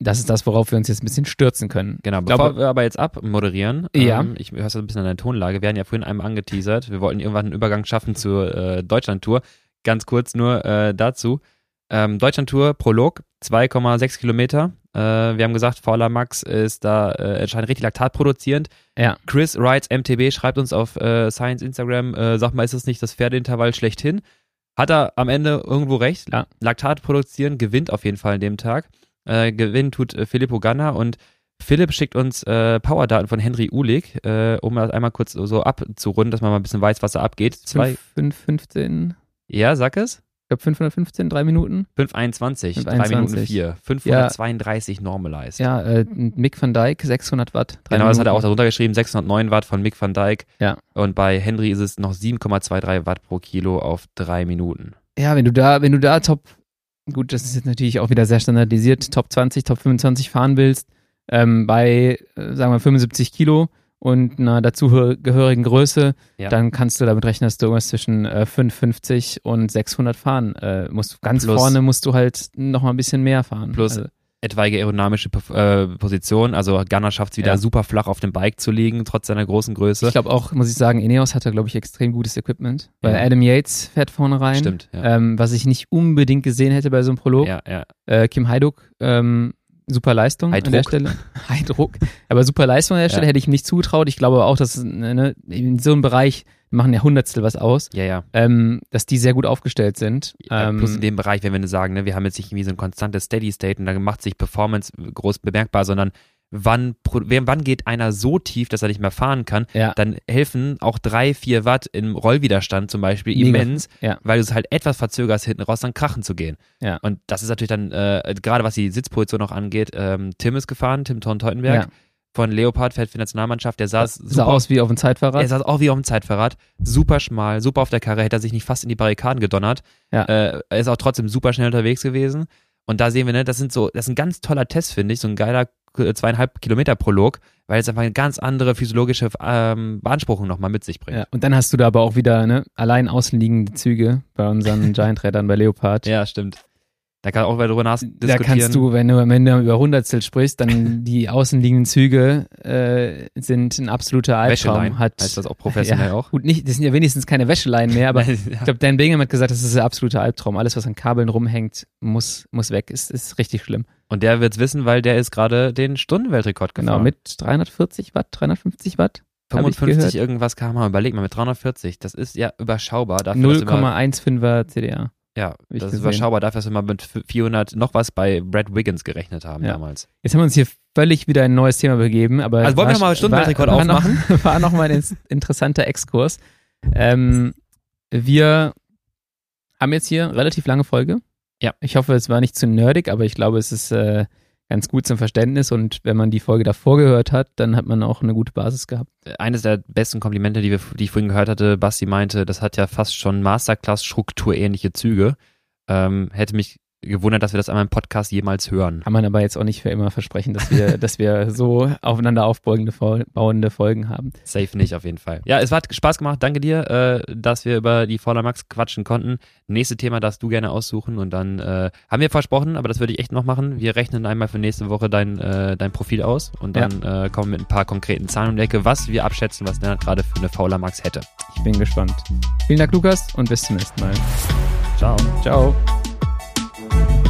das ist das, worauf wir uns jetzt ein bisschen stürzen können. Genau, Ich bevor glaube- wir aber jetzt abmoderieren, Ja. ähm, ich höre so ein bisschen an der Tonlage, wir hatten ja vorhin einmal angeteasert, wir wollten irgendwann einen Übergang schaffen zur äh, Deutschland-Tour. Ganz kurz nur äh, dazu. Ähm, Deutschland-Tour, Prolog, 2,6 Kilometer. Äh, wir haben gesagt, Fauler Max ist da äh, anscheinend richtig Laktat produzierend. Ja. Chris Wrights MTB schreibt uns auf äh, Science Instagram, äh, sag mal, ist das nicht das Pferdeintervall schlechthin? Hat er am Ende irgendwo recht. Ja. Laktat produzieren gewinnt auf jeden Fall an dem Tag. Äh, gewinnen tut äh, Filippo Ganna und Philipp schickt uns äh, Powerdaten von Henry Uhlig, äh, um das einmal kurz so abzurunden, dass man mal ein bisschen weiß, was da abgeht. Zwei, 5, 5, 15, ja, sag es. Ich glaube 515, drei Minuten. 5,21, 3 5,21. Minuten 4, 532 normalized. Ja, äh, Mick van Dijk, 600 Watt. Genau, das hat er Minuten. auch darunter geschrieben, 609 Watt von Mick van Dijk. Ja. Und bei Henry ist es noch 7,23 Watt pro Kilo auf drei Minuten. Ja, wenn du da, wenn du da Top, gut, das ist jetzt natürlich auch wieder sehr standardisiert, Top 20, Top 25 fahren willst, ähm, bei, äh, sagen wir, 75 Kilo und einer dazugehörigen Größe, Ja. dann kannst du damit rechnen, dass du irgendwas zwischen äh, 550 und 600 fahren äh, musst. Ganz Plus- vorne musst du halt noch mal ein bisschen mehr fahren. Plus- also, Etwaige aerodynamische äh, Position, also Gunner schafft es wieder Ja. super flach auf dem Bike zu liegen, trotz seiner großen Größe. ich glaube auch, muss ich sagen, Ineos hat da, glaube ich, extrem gutes Equipment, weil Ja. Adam Yates fährt vorne rein. Stimmt. Ähm, was ich nicht unbedingt gesehen hätte bei so einem Prolog. Äh, Kim Heiduk, ähm, super Leistung an der Heidruck. Stelle. Heidruck. Aber super Leistung an der Stelle Ja. hätte ich ihm nicht zugetraut. Ich glaube auch, dass ne, in so einem Bereich machen ja Hundertstel was aus, Ja, ja. ähm, dass die sehr gut aufgestellt sind. Ja, Ähm, Plus in dem Bereich, wenn wir sagen, ne, wir haben jetzt nicht irgendwie so ein konstantes Steady State und da macht sich Performance groß bemerkbar, sondern wann, wann geht einer so tief, dass er nicht mehr fahren kann, ja, dann helfen auch drei, vier Watt im Rollwiderstand zum Beispiel Mega. immens, Ja. weil du es halt etwas verzögerst, hinten raus dann krachen zu gehen. Ja. Und das ist natürlich dann, äh, gerade was die Sitzposition noch angeht, ähm, Tim ist gefahren, Tim Thorn-Teutenberg ja. von Leopard, fährt für die Nationalmannschaft, der saß sah aus wie auf dem Zeitfahrrad. er saß auch wie auf dem Zeitfahrrad, super schmal, super auf der Karre, hätte er sich nicht fast in die Barrikaden gedonnert. Äh, er ist auch trotzdem super schnell unterwegs gewesen. Und da sehen wir, ne, das sind so, das ist ein ganz toller Test, finde ich, so ein geiler äh, zweieinhalb Kilometer Prolog, weil es einfach eine ganz andere physiologische ähm, Beanspruchung nochmal mit sich bringt. Ja, und dann hast du da aber auch wieder ne, allein außenliegende Züge bei unseren Giant-Rädern bei Leopard. Ja, stimmt. Da kann auch wieder drüber nach Da kannst du, wenn du, wenn du über Hundertstel sprichst, dann die außenliegenden Züge äh, sind ein absoluter Albtraum. Wäschelein, Hat, heißt das auch professionell ja, auch? Gut, nicht, das sind ja wenigstens keine Wäscheleien mehr, aber ich ja. glaube, Dan Bingham hat gesagt, das ist ein absoluter Albtraum. Alles, was an Kabeln rumhängt, muss, muss weg. Ist, ist richtig schlimm. Und der wird's wissen, weil der ist gerade den Stundenweltrekord gefahren. Genau, mit 340 Watt, 350 Watt. hab ich 55 gehört. irgendwas km/h. Überleg mal, mit 340. Das ist ja überschaubar. Dafür, dass wir mal- 0,15er CDA. Ja, ich das ist gesehen. überschaubar dafür, dass wir mal mit 400 noch was bei Brad Wiggins gerechnet haben Ja. damals. Jetzt haben wir uns hier völlig wieder in ein neues Thema begeben, aber Also wollen wir war- noch mal einen Stundenweltrekord war, war noch, aufmachen? War noch mal ein ins- interessanter Exkurs. Ähm, wir haben jetzt hier eine relativ lange Folge. Ja. Ich hoffe, es war nicht zu nerdig, aber ich glaube, es ist äh, ganz gut zum Verständnis und wenn man die Folge davor gehört hat, dann hat man auch eine gute Basis gehabt. Eines der besten Komplimente, die, wir, die ich vorhin gehört hatte, Basti meinte, das hat ja fast schon Masterclass-Strukturähnliche Züge. Ähm, hätte mich gewundert, dass wir das einmal im Podcast jemals hören. Kann man aber jetzt auch nicht für immer versprechen, dass wir, dass wir so aufeinander aufbauende bauende Folgen haben. Safe nicht, auf jeden Fall. Ja, es hat Spaß gemacht. Danke dir, äh, dass wir über die Voller Max quatschen konnten. Nächste Thema darfst du gerne aussuchen und dann äh, haben wir versprochen, aber das würde ich echt noch machen. Wir rechnen einmal für nächste Woche dein, äh, dein Profil aus und dann äh, kommen wir mit ein paar konkreten Zahlen um die Ecke, was wir abschätzen, was der gerade für eine Fauler Max hätte. Ich bin gespannt. Vielen Dank, Lukas, und bis zum nächsten Mal. Ciao. Ciao. Bye.